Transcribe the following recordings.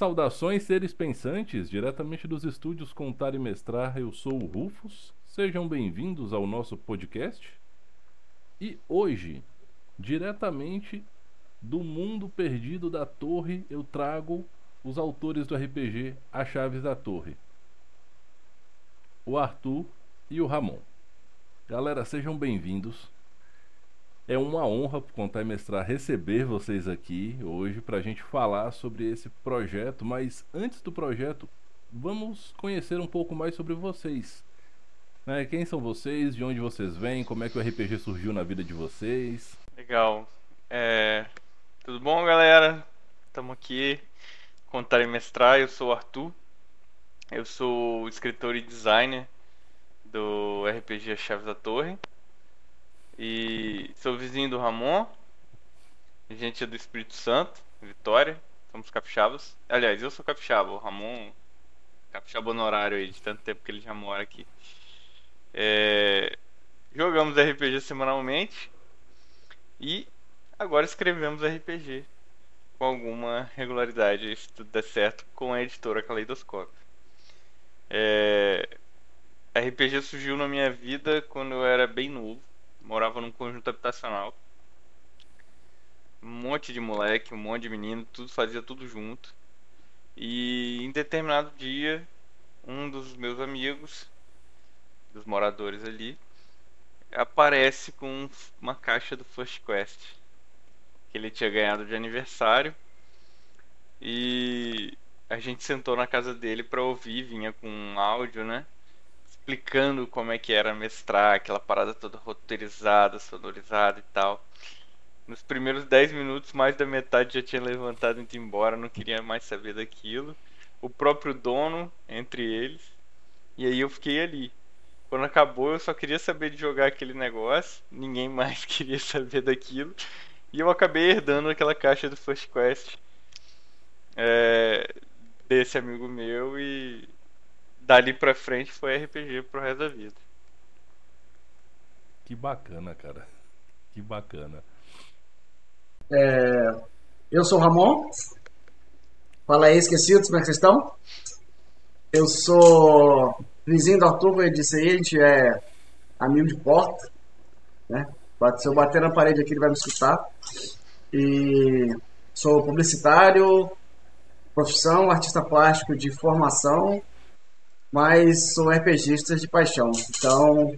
Saudações, seres pensantes, diretamente dos estúdios Contar e Mestrar, eu sou o Rufus. Sejam bem-vindos ao nosso podcast. E hoje, diretamente do mundo perdido da torre, eu trago os autores do RPG As Chaves da Torre. O Arthur e o Ramon. Galera, sejam bem-vindos. É uma honra contar e mestrar receber vocês aqui hoje para a gente falar sobre esse projeto. Mas antes do projeto, vamos conhecer um pouco mais sobre vocês. Né? Quem são vocês? De onde vocês vêm? Como é que o RPG surgiu na vida de vocês? Legal. É... Tudo bom, galera? Estamos aqui contar e mestrar. Eu sou o Arthur. Eu sou escritor e designer do RPG Chaves da Torre. E sou vizinho do Ramon. A gente é do Espírito Santo, Vitória. Somos capixabas. Aliás, eu sou capixaba. O Ramon, capixaba honorário aí, de tanto tempo que ele já mora aqui. É... Jogamos RPG semanalmente. E agora escrevemos RPG com alguma regularidade, se tudo der certo, com a editora Caleidoscópio. É... RPG surgiu na minha vida quando eu era bem novo morava num conjunto habitacional. Um monte de moleque, um monte de menino, tudo fazia tudo junto. E em determinado dia, um dos meus amigos, dos moradores ali, aparece com uma caixa do First Quest que ele tinha ganhado de aniversário. E a gente sentou na casa dele para ouvir, vinha com um áudio, né? Explicando como é que era mestrar, aquela parada toda roteirizada, sonorizada e tal. Nos primeiros 10 minutos, mais da metade já tinha levantado e ido embora, não queria mais saber daquilo. O próprio dono, entre eles. E aí eu fiquei ali. Quando acabou, eu só queria saber de jogar aquele negócio, ninguém mais queria saber daquilo. E eu acabei herdando aquela caixa do First Quest é, desse amigo meu e dali pra frente foi RPG pro resto da vida. Que bacana, cara. Que bacana. É, eu sou o Ramon. Fala aí, esquecidos, como é que vocês estão? Eu sou vizinho do Arthur, como eu disse aí, a gente é amigo de porta. Né? Se eu bater na parede aqui, ele vai me escutar. E sou publicitário, profissão, artista plástico de formação mas sou RPGista de paixão. Então,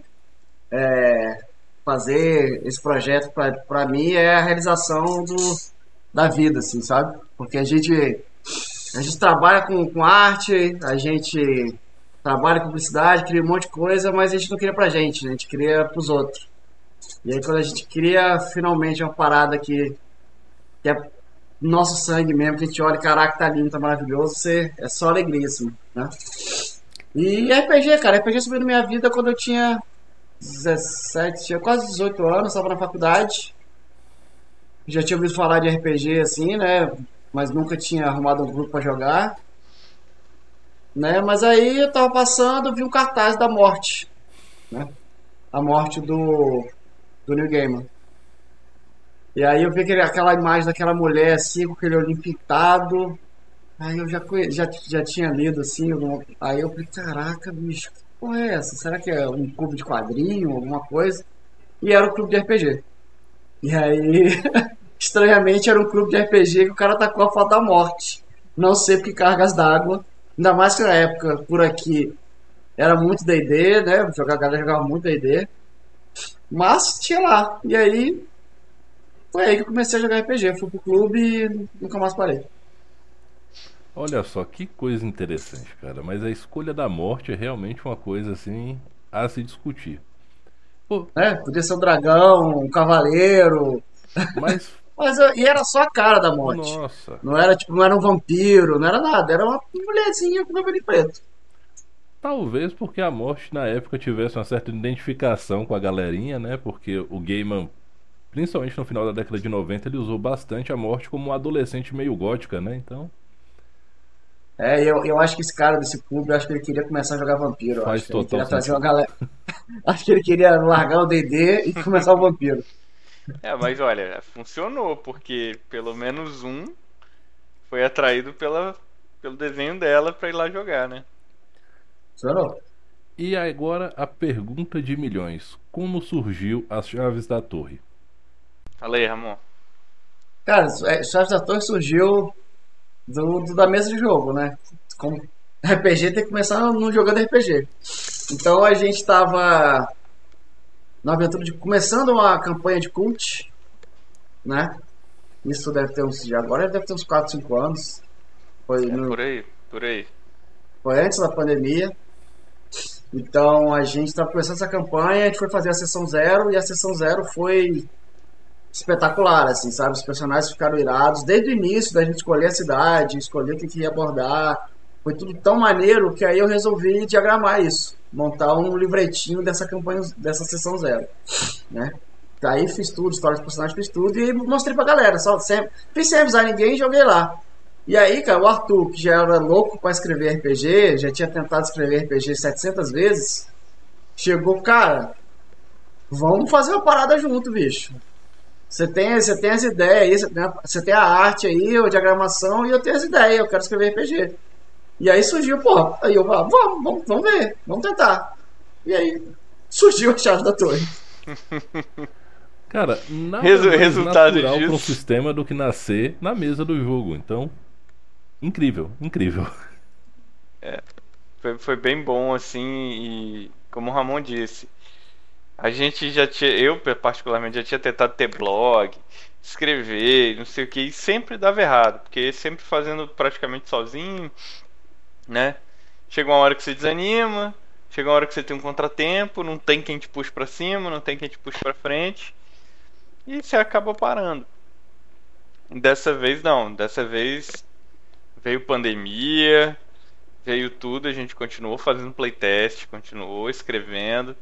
é, fazer esse projeto para mim é a realização do, da vida, assim, sabe? Porque a gente, a gente trabalha com, com arte, a gente trabalha com publicidade, cria um monte de coisa, mas a gente não cria pra gente, né? a gente cria pros outros. E aí quando a gente cria finalmente uma parada que, que é nosso sangue mesmo, que a gente olha, caraca, tá lindo, tá maravilhoso, você, é só alegria, assim, né? E RPG, cara, RPG subiu na minha vida quando eu tinha 17, tinha quase 18 anos, estava na faculdade. Já tinha ouvido falar de RPG assim, né? Mas nunca tinha arrumado um grupo para jogar. Né? Mas aí eu tava passando, vi um cartaz da morte, né? A morte do do New Gamer. E aí eu vi aquele, aquela imagem daquela mulher assim, com aquele olho pintado, Aí eu já, já, já tinha lido assim, aí eu falei, caraca, bicho, que porra é essa? Será que é um clube de quadrinho, alguma coisa? E era um clube de RPG. E aí, estranhamente, era um clube de RPG que o cara tacou a foto da morte. Não sei porque cargas d'água. Ainda mais que na época, por aqui, era muito D&D, né? A galera jogava muito D&D. Mas tinha lá. E aí, foi aí que eu comecei a jogar RPG. Fui pro clube e nunca mais parei. Olha só que coisa interessante, cara. Mas a escolha da morte é realmente uma coisa assim a se discutir. Pô, é, podia ser um dragão, um cavaleiro. Mas. mas e era só a cara da morte. Nossa. Não era tipo, não era um vampiro, não era nada, era uma mulherzinha com cabelo preto. Talvez porque a morte na época tivesse uma certa identificação com a galerinha, né? Porque o Gaiman, principalmente no final da década de 90, ele usou bastante a morte como um adolescente meio gótica, né? Então. É, eu, eu acho que esse cara desse clube, eu acho que ele queria começar a jogar vampiro. Faz acho total que ele trazer uma galera. acho que ele queria largar o DD e começar o vampiro. É, mas olha, funcionou, porque pelo menos um foi atraído pela pelo desenho dela pra ir lá jogar, né? Funcionou. E agora a pergunta de milhões: Como surgiu as chaves da torre? Fala aí, Ramon. Cara, é, Chaves da Torre surgiu do, do- da mesa de jogo, né? Como RPG tem que começar no jogando RPG. Então a gente tava na aventura de começando uma campanha de cult, né? Isso deve ter uns agora deve ter uns 4, 5 anos. Foi, É no- por aí, por aí. foi antes da pandemia. Então a gente estava começando essa campanha, a gente foi fazer a sessão zero e a sessão zero foi espetacular, assim, sabe? Os personagens ficaram irados desde o início da gente escolher a cidade, escolher o que, ia abordar. Foi tudo tão maneiro que aí eu resolvi diagramar isso, montar um livretinho dessa campanha, dessa sessão zero, né? Daí fiz tudo, história dos personagens, fiz tudo e mostrei pra galera, só sempre, fiz sem avisar ninguém e joguei lá. E aí, cara, o Arthur, que já era louco pra escrever RPG, já tinha tentado escrever RPG 700 vezes, chegou, cara, vamos fazer uma parada junto, bicho. Você tem, você tem as ideias aí, você tem, a, você tem a arte aí, a diagramação, e eu tenho as ideias, eu quero escrever RPG. E aí surgiu, pô, aí eu falei, vamos, vamos, vamos ver, vamos tentar. E aí surgiu a chave da torre. Cara, nada Resu- mais resultado natural para um disso. sistema do que nascer na mesa do jogo. Então, incrível, incrível. Foi, foi bem bom, assim, e como o Ramon disse, a gente já tinha, eu particularmente já tinha tentado ter blog, escrever, não sei o que, e sempre dava errado, porque sempre fazendo praticamente sozinho, né? Chega uma hora que você desanima, chega uma hora que você tem um contratempo, não tem quem te puxe pra cima, não tem quem te puxe pra frente, e você acaba parando. Dessa vez não, dessa vez veio pandemia, veio tudo, a gente continuou fazendo playtest, continuou escrevendo,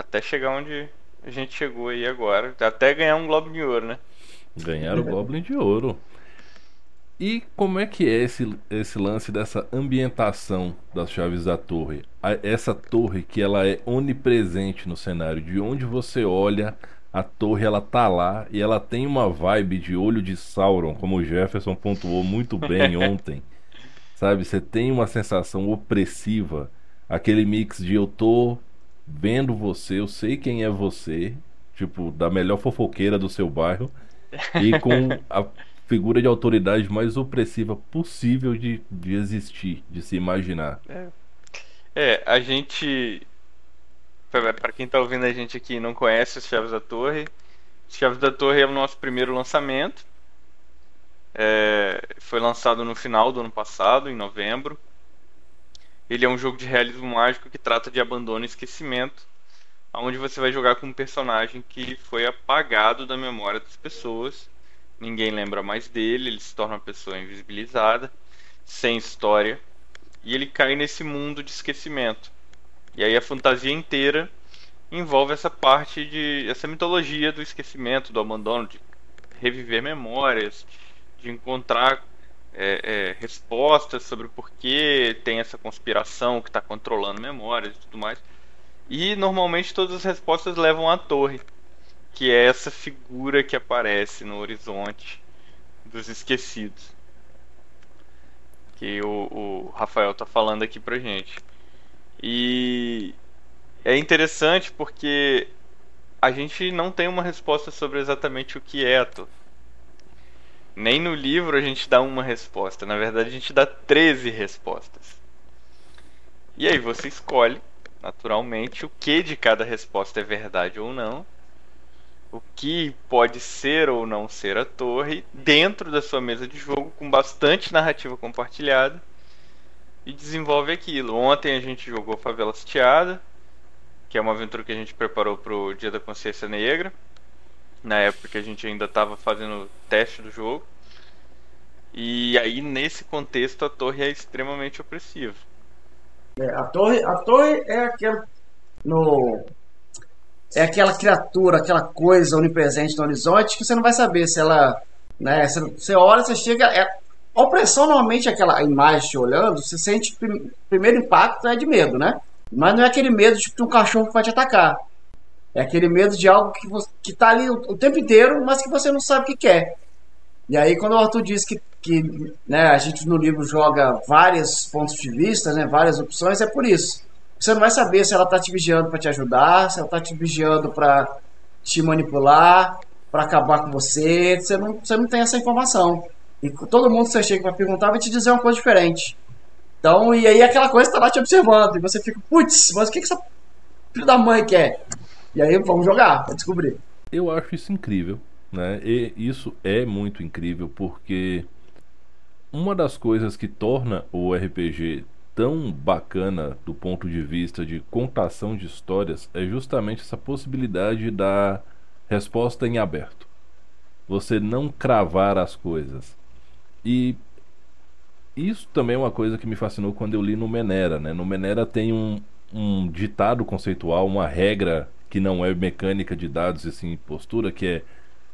até chegar onde a gente chegou aí agora, até ganhar um Globo de Ouro, né? Ganhar o Goblin de Ouro. E como é que é esse, esse lance dessa ambientação das chaves da torre? A- essa torre que ela é onipresente no cenário, de onde você olha, a torre ela tá lá e ela tem uma vibe de olho de Sauron, como o Jefferson pontuou muito bem ontem. Sabe, você tem uma sensação opressiva, aquele mix de eu tô vendo você, eu sei quem é você, tipo, da melhor fofoqueira do seu bairro, e com a figura de autoridade mais opressiva possível de, de existir, de se imaginar. É, a gente. Pra quem tá ouvindo a gente aqui e não conhece as Chaves da Torre, Chaves da Torre é o nosso primeiro lançamento. É, foi lançado no final do ano passado, em novembro. Ele é um jogo de realismo mágico que trata de abandono e esquecimento, onde você vai jogar com um personagem que foi apagado da memória das pessoas. Ninguém lembra mais dele, ele se torna uma pessoa invisibilizada, sem história, e ele cai nesse mundo de esquecimento. E aí a fantasia inteira envolve essa parte de essa mitologia do esquecimento, do abandono, de reviver memórias, de encontrar é, é, respostas sobre por que tem essa conspiração que está controlando memórias e tudo mais. E normalmente todas as respostas levam à torre, que é essa figura que aparece no horizonte dos esquecidos. Que o, o Rafael tá falando aqui pra gente. E é interessante porque a gente não tem uma resposta sobre exatamente o que é a torre. Nem no livro a gente dá uma resposta. Na verdade, a gente dá 13 respostas. E aí você escolhe, naturalmente, o que de cada resposta é verdade ou não. O que pode ser ou não ser a torre dentro da sua mesa de jogo com bastante narrativa compartilhada e desenvolve aquilo. Ontem a gente jogou Favela Sitiada, que é uma aventura que a gente preparou pro Dia da Consciência Negra na época que a gente ainda estava fazendo teste do jogo. E aí, nesse contexto, a torre é extremamente opressiva. É, a torre, a torre é aquela no é aquela criatura, aquela coisa onipresente no horizonte que você não vai saber se ela, né, você, você olha, você chega, é, a opressão normalmente é aquela imagem te olhando, você sente prim- primeiro impacto é de medo, né? Mas não é aquele medo tipo de um cachorro que vai te atacar. É aquele medo de algo que, você, que tá ali o, o tempo inteiro, mas que você não sabe o que quer. E aí quando o Arthur diz que, que né, a gente no livro joga vários pontos de vista, né, várias opções, é por isso. Você não vai saber se ela está te vigiando para te ajudar, se ela está te vigiando para te manipular, para acabar com você. Você não, você não tem essa informação. E todo mundo que você chega para perguntar vai te dizer uma coisa diferente. Então, e aí aquela coisa está lá te observando. E você fica, putz, mas o que, que essa filho da mãe quer? E aí vamos jogar para descobrir. Eu acho isso incrível. Né? E isso é muito incrível porque uma das coisas que torna o RPG tão bacana do ponto de vista de contação de histórias é justamente essa possibilidade da resposta em aberto. Você não cravar as coisas. E isso também é uma coisa que me fascinou quando eu li no Menera. Né? No Menera tem um, um ditado conceitual, uma regra que não é mecânica de dados e sim postura, que é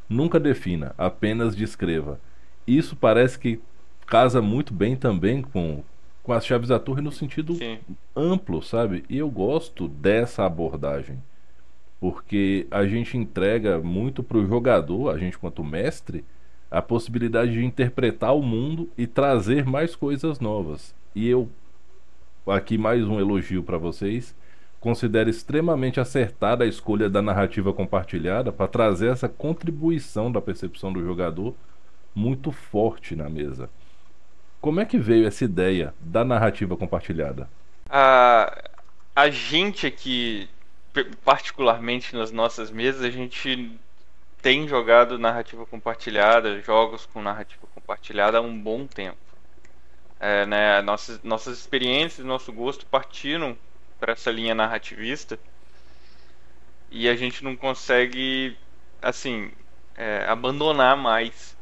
nunca defina, apenas descreva. Isso parece que casa muito bem também com, com as chaves da torre no sentido sim. amplo, sabe? E eu gosto dessa abordagem porque a gente entrega muito para o jogador, a gente quanto mestre, a possibilidade de interpretar o mundo e trazer mais coisas novas. E eu, aqui mais um elogio para vocês, considero extremamente acertada a escolha da narrativa compartilhada para trazer essa contribuição da percepção do jogador muito forte na mesa. Como é que veio essa ideia da narrativa compartilhada? A, a gente aqui particularmente nas nossas mesas, a gente tem jogado narrativa compartilhada, jogos com narrativa compartilhada há um bom tempo. É, né, nossas, nossas experiências, nosso gosto partiram para essa linha narrativista e a gente não consegue, assim, é, abandonar mais,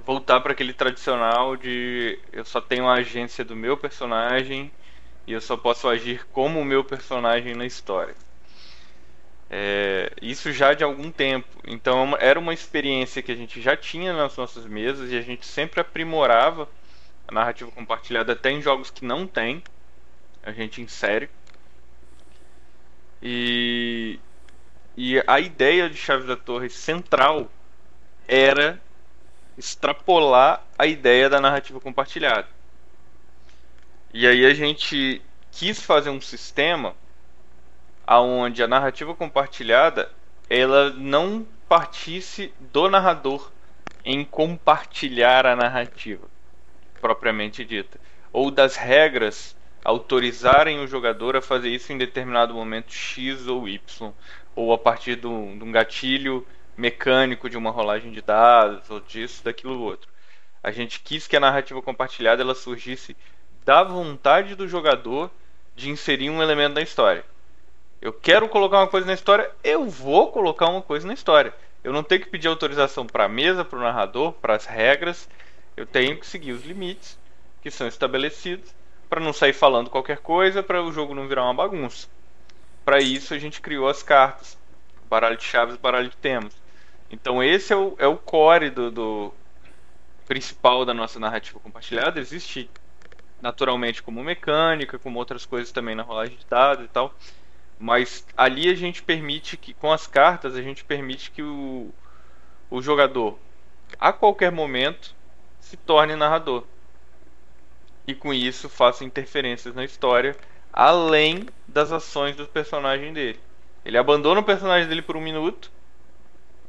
voltar para aquele tradicional de eu só tenho a agência do meu personagem e eu só posso agir como o meu personagem na história. É, isso já de algum tempo. Então era uma experiência que a gente já tinha nas nossas mesas e a gente sempre aprimorava a narrativa compartilhada até em jogos que não tem. A gente insere. E, e a ideia de Chaves da Torre central era extrapolar a ideia da narrativa compartilhada. E aí a gente quis fazer um sistema aonde a narrativa compartilhada ela não partisse do narrador em compartilhar a narrativa propriamente dita ou das regras autorizarem o jogador a fazer isso em determinado momento X ou Y ou a partir de um gatilho mecânico de uma rolagem de dados ou disso, daquilo outro. A gente quis que a narrativa compartilhada ela surgisse da vontade do jogador de inserir um elemento da história. Eu quero colocar uma coisa na história, eu vou colocar uma coisa na história. Eu não tenho que pedir autorização para a mesa, para o narrador, para as regras. Eu tenho que seguir os limites que são estabelecidos para não sair falando qualquer coisa, para o jogo não virar uma bagunça. Para isso a gente criou as cartas, baralho de chaves, baralho de temas. Então esse é o, é o core do, do principal da nossa narrativa compartilhada. Existe naturalmente como mecânica, como outras coisas também na rolagem de dados e tal. Mas ali a gente permite que, com as cartas, a gente permite que o, o jogador, a qualquer momento, se torne narrador. E com isso faça interferências na história, além das ações do personagem dele. Ele abandona o personagem dele por um minuto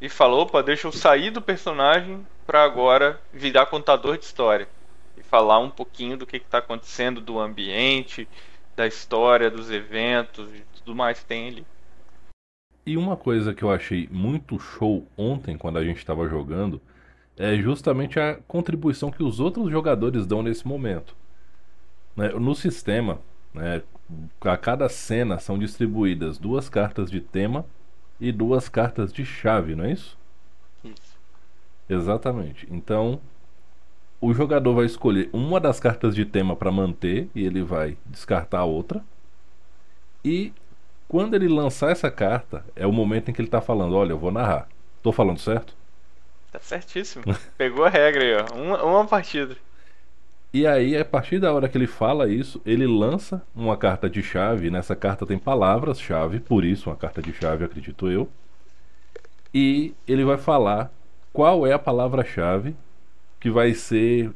e fala: opa, deixa eu sair do personagem para agora virar contador de história. E falar um pouquinho do que está acontecendo, do ambiente, da história, dos eventos, tudo mais que tem ali. E uma coisa que eu achei muito show ontem, quando a gente estava jogando, é justamente a contribuição que os outros jogadores dão nesse momento. Né, no sistema, né, a cada cena são distribuídas duas cartas de tema e duas cartas de chave, não é isso? Isso. Exatamente. Então, o jogador vai escolher uma das cartas de tema para manter e ele vai descartar a outra. E quando ele lançar essa carta, é o momento em que ele tá falando: Olha, eu vou narrar. Tô falando certo? Tá certíssimo. Pegou a regra aí, ó. Uma, uma partida. E aí, a partir da hora que ele fala isso, ele lança uma carta de chave. Nessa carta tem palavras-chave, por isso uma carta de chave, acredito eu. E ele vai falar qual é a palavra-chave que vai ser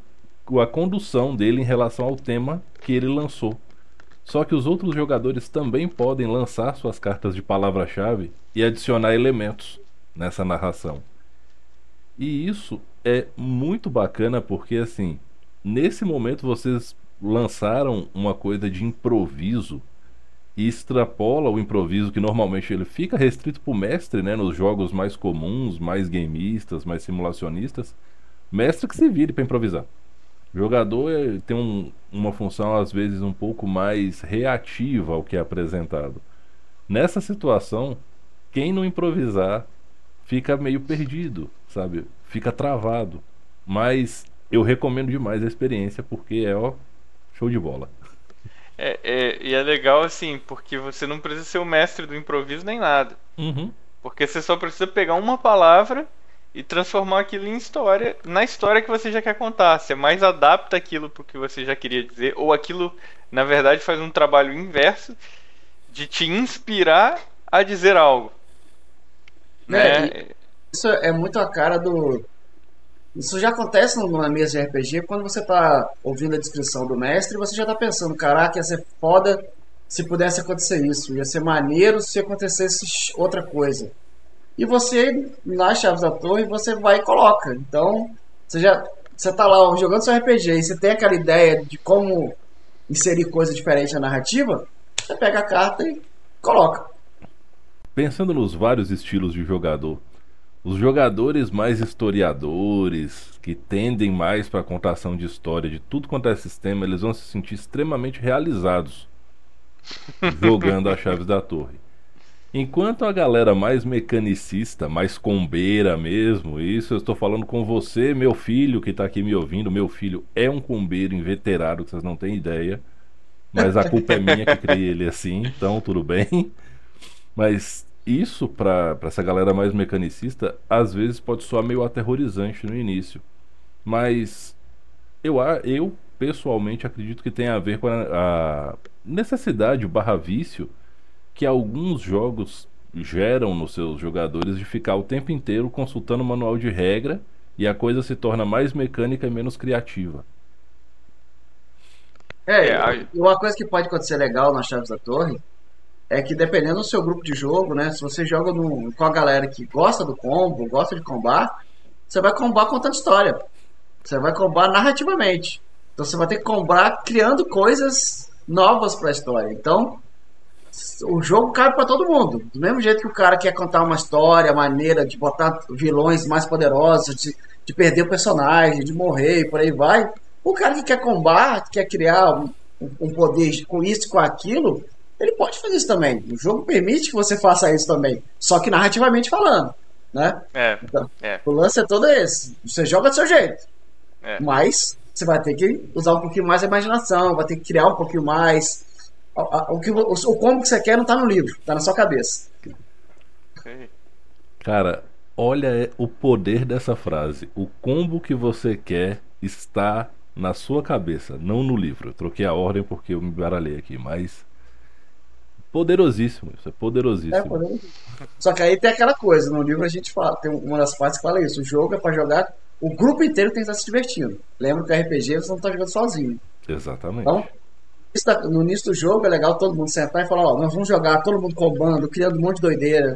a condução dele em relação ao tema que ele lançou. Só que os outros jogadores também podem lançar suas cartas de palavra-chave e adicionar elementos nessa narração. E isso é muito bacana porque assim, nesse momento vocês lançaram uma coisa de improviso e extrapola o improviso que normalmente ele fica restrito para o mestre, né, nos jogos mais comuns, mais gameistas, mais simulacionistas. Mestre que se vire para improvisar. O jogador é, tem um, uma função às vezes um pouco mais reativa ao que é apresentado. Nessa situação, quem não improvisar fica meio perdido, sabe? Fica travado. Mas eu recomendo demais a experiência porque é ó, show de bola. É, é, e é legal assim, porque você não precisa ser o mestre do improviso nem nada. Uhum. Porque você só precisa pegar uma palavra e transformar aquilo em história, na história que você já quer contar. Você mais adapta aquilo para o que você já queria dizer, ou aquilo, na verdade, faz um trabalho inverso de te inspirar a dizer algo. É, né? Isso é muito a cara do, isso já acontece numa mesa de RPG quando você tá ouvindo a descrição do mestre você já tá pensando, caraca, ia ser foda se pudesse acontecer isso, ia ser maneiro se acontecesse outra coisa. E você, nas chaves da torre, você vai e coloca. Então, você já você tá lá jogando seu RPG e você tem aquela ideia de como inserir coisa diferente na narrativa, você pega a carta e coloca. Pensando nos vários estilos de jogador, os jogadores mais historiadores, que tendem mais para a contação de história de tudo quanto é sistema, eles vão se sentir extremamente realizados jogando as chaves da torre. Enquanto a galera mais mecanicista, mais combeira mesmo, isso eu estou falando com você, meu filho que está aqui me ouvindo, meu filho é um combeiro inveterado, que vocês não têm ideia, mas a culpa é minha que criei ele assim, então tudo bem. Mas isso para essa galera mais mecanicista às vezes pode soar meio aterrorizante no início. Mas eu, eu pessoalmente acredito que tem a ver com a, a necessidade barra vício que alguns jogos geram nos seus jogadores de ficar o tempo inteiro consultando o manual de regra e a coisa se torna mais mecânica e menos criativa. É, é uma coisa que pode acontecer legal nas Chaves da Torre é que dependendo do seu grupo de jogo, né? Se você joga no, com a galera que gosta do combo, gosta de combar, você vai combar contando história. Você vai combar narrativamente. Então você vai ter que combar criando coisas novas para a história. Então o jogo cabe para todo mundo. Do mesmo jeito que o cara quer contar uma história, maneira de botar vilões mais poderosos, de, de perder o personagem, de morrer e por aí vai. O cara que quer combar, que quer criar um, um poder com isso, com aquilo, ele pode fazer isso também. O jogo permite que você faça isso também, só que narrativamente falando, né? É. Então, é. O lance é todo esse. Você joga do seu jeito, É. mas você vai ter que usar um pouquinho mais a imaginação, vai ter que criar um pouquinho mais. O, o que, vo- o, como que você quer não tá no livro, tá na sua cabeça. Cara, olha o poder dessa frase. O combo que você quer está na sua cabeça, não no livro. Eu troquei a ordem porque eu me baralhei aqui, mas poderosíssimo, isso é É, poderosíssimo. Só que aí tem aquela coisa, no livro a gente fala, tem uma das partes que fala isso, o jogo é pra jogar, o grupo inteiro tem que estar se divertindo. Lembra que o RPG você não tá jogando sozinho. Exatamente. Então, da- no início do jogo é legal todo mundo sentar e falar, ó, nós vamos jogar, todo mundo combando, criando um monte de doideira.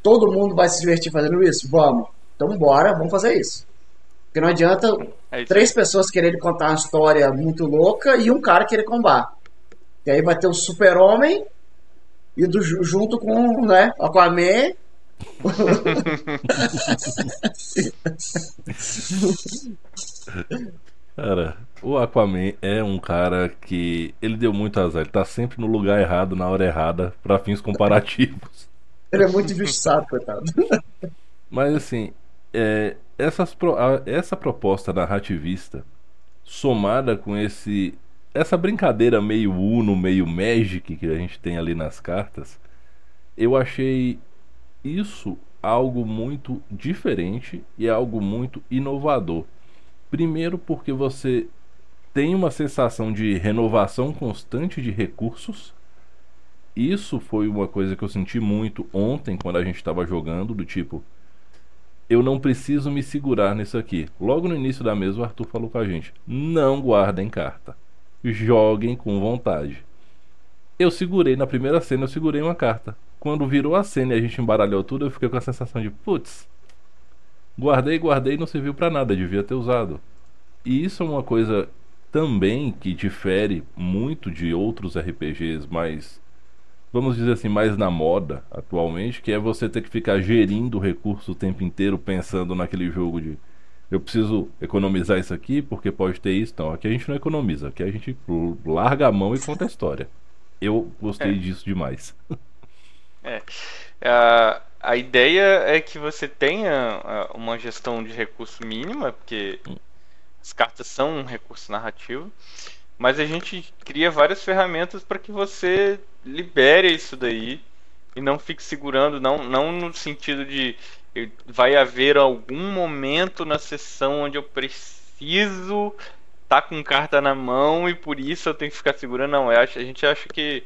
Todo mundo vai se divertir fazendo isso? Vamos. Então bora, vamos fazer isso. Porque não adianta É três pessoas quererem contar uma história muito louca e um cara querer combar. E aí vai ter o super-homem e do, junto com né, Aquaman. Cara, o Aquaman é um cara que ele deu muito azar, ele tá sempre no lugar errado, na hora errada, pra fins comparativos. Ele é muito injustiçado, coitado. Mas assim, é, essas essa proposta narrativista, somada com esse essa brincadeira meio Uno, meio Magic que a gente tem ali nas cartas, eu achei isso algo muito diferente e algo muito inovador. Primeiro porque você tem uma sensação de renovação constante de recursos. Isso foi uma coisa que eu senti muito ontem quando a gente estava jogando, do tipo, eu não preciso me segurar nisso aqui. Logo no início da mesa, o Arthur falou com a gente: não guardem carta. Joguem com vontade. Eu segurei, na primeira cena, eu segurei uma carta. Quando virou a cena e a gente embaralhou tudo, eu fiquei com a sensação de: putz, guardei, guardei não serviu para nada, devia ter usado. E isso é uma coisa também que difere muito de outros RPGs mais vamos dizer assim, mais na moda atualmente, que é você ter que ficar gerindo o recurso o tempo inteiro pensando naquele jogo de eu preciso economizar isso aqui porque pode ter isso. Não, aqui a gente não economiza, aqui a gente larga a mão e conta a história. Eu gostei é. disso demais. É. A, a ideia é que você tenha uma gestão de recurso mínima, porque hum. as cartas são um recurso narrativo, mas a gente cria várias ferramentas para que você libere isso daí e não fique segurando, não, não no sentido de vai haver algum momento na sessão onde eu preciso estar tá com carta na mão e por isso eu tenho que ficar segurando. Não, eu acho, a gente acha que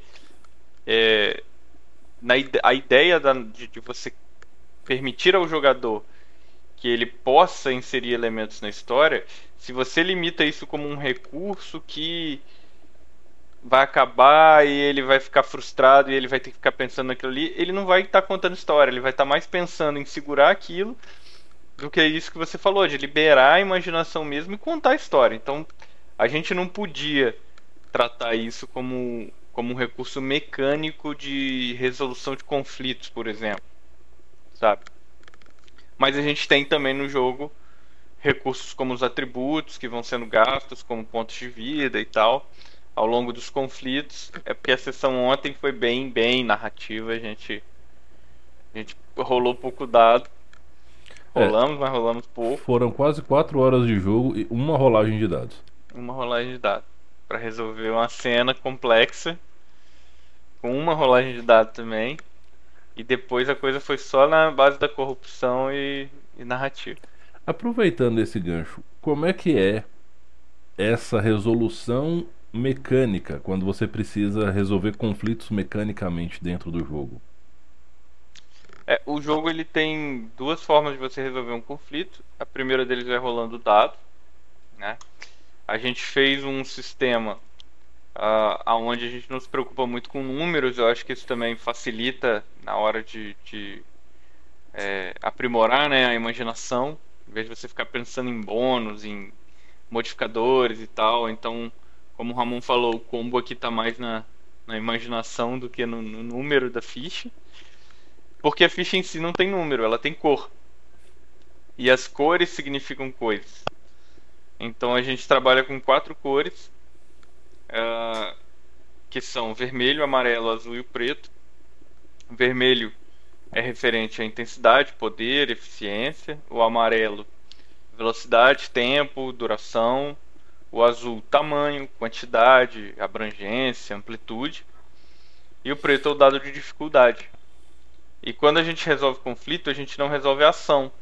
é, na, a ideia da, de, de você permitir ao jogador que ele possa inserir elementos na história, se você limita isso como um recurso que vai acabar e ele vai ficar frustrado e ele vai ter que ficar pensando naquilo ali, ele não vai estar tá contando história, ele vai estar tá mais pensando em segurar aquilo do que isso que você falou, de liberar a imaginação mesmo e contar a história. Então, a gente não podia tratar isso como, como um recurso mecânico de resolução de conflitos, por exemplo. Sabe? Mas a gente tem também no jogo recursos como os atributos que vão sendo gastos como pontos de vida e tal ao longo dos conflitos. É porque a sessão ontem foi bem, bem narrativa. A gente, a gente rolou pouco dado. É. Rolamos, é, mas rolamos pouco. Foram quase 4 horas de jogo e uma rolagem de dados. Uma rolagem de dados. para resolver uma cena complexa. Com uma rolagem de dados também. E depois a coisa foi só na base da corrupção e, e narrativa. Aproveitando esse gancho, como é que é essa resolução mecânica quando você precisa resolver conflitos mecanicamente dentro do jogo? É, o jogo ele tem duas formas de você resolver um conflito. A primeira deles é rolando dado, né? A gente fez um sistema uh, onde a gente não se preocupa muito com números. Eu acho que isso também facilita na hora de, de é, aprimorar né, a imaginação. Em vez de você ficar pensando em bônus, em modificadores e tal. Então como o Ramon falou, o combo aqui está mais na, na imaginação do que no, no, número da ficha. Porque a ficha em si não tem número, ela tem cor. E as cores significam coisas. Então a gente trabalha com quatro cores, uh, que são vermelho, amarelo, azul e preto. O vermelho é referente à intensidade, poder, eficiência. O amarelo, velocidade, tempo, duração o azul, tamanho, quantidade, abrangência, amplitude. E o preto é o dado de dificuldade. E quando a gente resolve conflito, a gente não resolve a ação.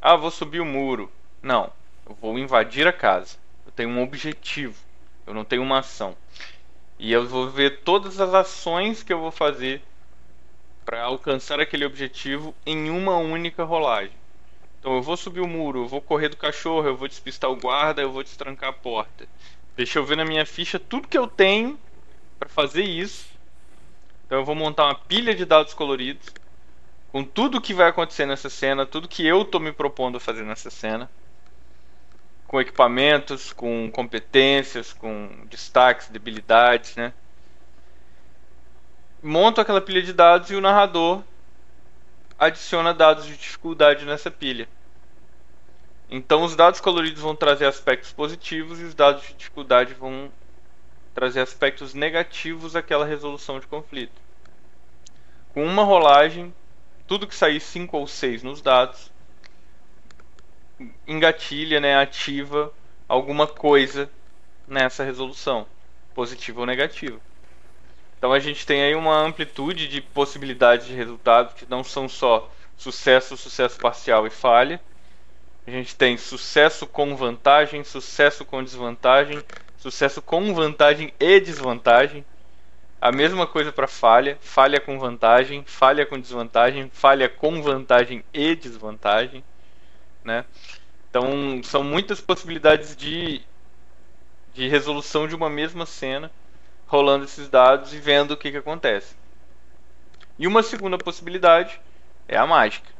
Ah, vou subir o muro. Não, eu vou invadir a casa. Eu tenho um objetivo, eu não tenho uma ação. E eu vou ver todas as ações que eu vou fazer para alcançar aquele objetivo em uma única rolagem. Então eu vou subir o muro, eu vou correr do cachorro, eu vou despistar o guarda, eu vou destrancar a porta. Deixa eu ver na minha ficha tudo que eu tenho para fazer isso. Então eu vou montar uma pilha de dados coloridos com tudo que vai acontecer nessa cena, tudo que eu tô me propondo a fazer nessa cena. Com equipamentos, com competências, com destaques, debilidades, né? Monto aquela pilha de dados e o narrador adiciona dados de dificuldade nessa pilha. Então os dados coloridos vão trazer aspectos positivos e os dados de dificuldade vão trazer aspectos negativos àquela resolução de conflito. Com uma rolagem, tudo que sair 5 ou 6 nos dados engatilha, né, ativa alguma coisa nessa resolução, positiva ou negativa. Então a gente tem aí uma amplitude de possibilidades de resultados que não são só sucesso, sucesso parcial e falha. A gente tem sucesso com vantagem, sucesso com desvantagem, sucesso com vantagem e desvantagem. A mesma coisa para falha, falha com vantagem, falha com desvantagem, falha com vantagem e desvantagem, né? Então são muitas possibilidades de, de resolução de uma mesma cena, rolando esses dados e vendo o que, que acontece. E uma segunda possibilidade é a mágica.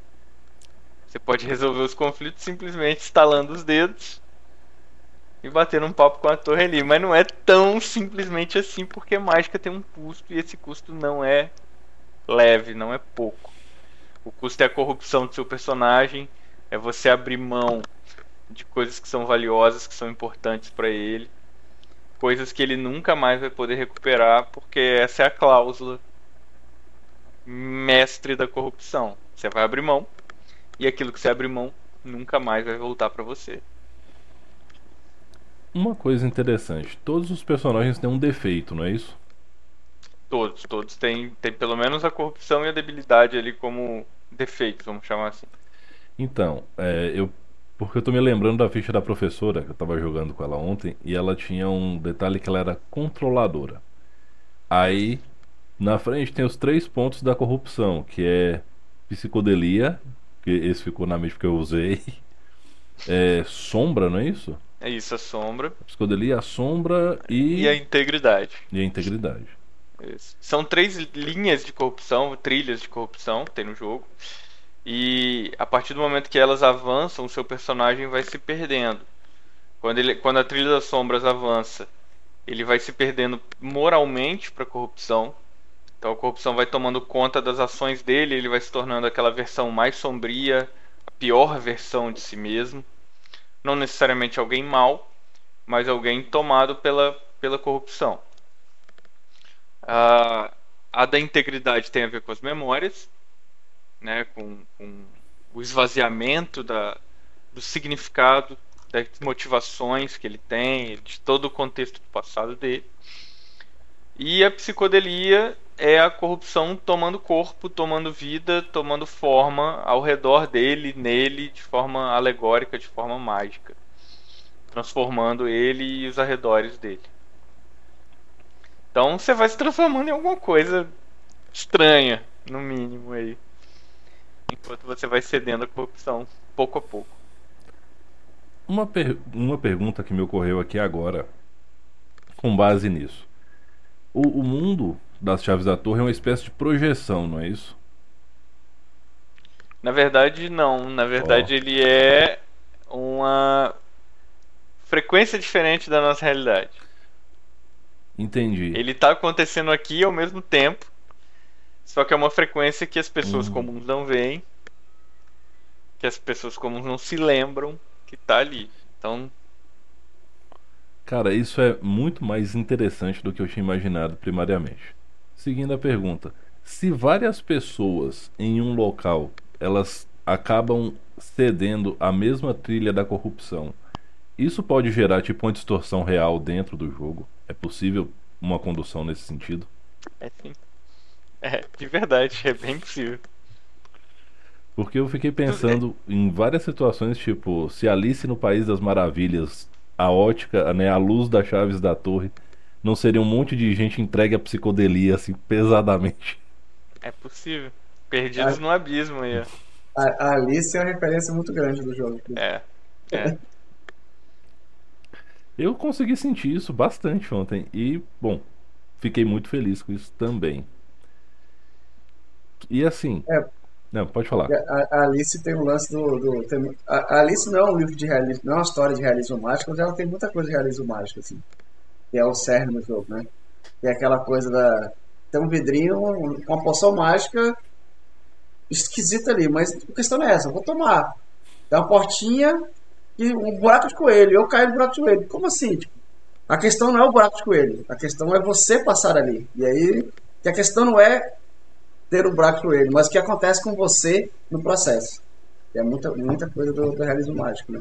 Você pode resolver os conflitos simplesmente instalando os dedos e bater um papo com a torre ali. Mas não é tão simplesmente assim, porque mágica tem um custo e esse custo não é leve, não é pouco. O custo é a corrupção do seu personagem, é você abrir mão de coisas que são valiosas, que são importantes para ele, coisas que ele nunca mais vai poder recuperar, porque essa é a cláusula mestre da corrupção. Você vai abrir mão e aquilo que você abre mão nunca mais vai voltar para você. Uma coisa interessante, todos os personagens têm um defeito, não é isso? Todos, todos têm, têm pelo menos a corrupção e a debilidade ali como defeitos, vamos chamar assim. Então, é, eu porque eu tô me lembrando da ficha da professora, que eu tava jogando com ela ontem, e ela tinha um detalhe que ela era controladora. Aí, na frente tem os três pontos da corrupção, que é psicodelia, que esse ficou na mente que eu usei. É, sombra, não é isso? É isso, a sombra. A psicodelia, a sombra e. E a integridade. E a integridade. Isso. São três linhas de corrupção, trilhas de corrupção que tem no jogo. E a partir do momento que elas avançam, o seu personagem vai se perdendo. Quando, ele, quando a trilha das sombras avança, ele vai se perdendo moralmente para a corrupção. Então a corrupção vai tomando conta das ações dele, ele vai se tornando aquela versão mais sombria, a pior versão de si mesmo não necessariamente alguém mau, mas alguém tomado pela, pela corrupção. A, a da integridade tem a ver com as memórias, né, com, com o esvaziamento da, do significado, das motivações que ele tem, de todo o contexto do passado dele. E a psicodelia é a corrupção tomando corpo, tomando vida, tomando forma ao redor dele, nele, de forma alegórica, de forma mágica, transformando ele e os arredores dele. Então você vai se transformando em alguma coisa estranha, no mínimo aí, enquanto você vai cedendo a corrupção pouco a pouco. Uma, per uma pergunta que me ocorreu aqui agora, com base nisso. O, o mundo das chaves da torre é uma espécie de projeção, não é isso? Na verdade, não. Na verdade, oh. ele é uma frequência diferente da nossa realidade. Entendi. Ele está acontecendo aqui ao mesmo tempo, só que é uma frequência que as pessoas uhum. comuns não veem, que as pessoas comuns não se lembram que está ali. Então, Cara, isso é muito mais interessante do que eu tinha imaginado primariamente. Seguindo a pergunta, se várias pessoas em um local elas acabam cedendo a mesma trilha da corrupção, isso pode gerar tipo uma distorção real dentro do jogo? É possível uma condução nesse sentido? É sim. É, de verdade, é bem possível. Porque eu fiquei pensando em várias situações, tipo, se Alice no País das Maravilhas, a ótica, né, a luz das chaves da torre não seria um monte de gente entregue à psicodelia, assim, pesadamente. É possível. Perdidos a... no abismo aí, A, a Alice é uma referência muito grande do jogo. É. É. Eu consegui sentir isso bastante ontem. E, bom, fiquei muito feliz com isso também. E assim. É, não, pode falar. A, a, Alice tem um lance do. do tem, a, a, Alice não é um livro de realismo, não é uma história de realismo mágico, mas ela tem muita coisa de realismo mágico, assim que é o cerne do jogo, né? E é aquela coisa da. Tem um vidrinho com uma poção mágica esquisita ali, mas a questão não é essa, eu vou tomar. É uma portinha e um buraco de coelho, eu caio no buraco de coelho. Como assim? Tipo, a questão não é o buraco de coelho, a questão é você passar ali. E aí, que a questão não é ter o buraco de coelho, mas o que acontece com você no processo. É muita, muita coisa do, do realismo mágico, né?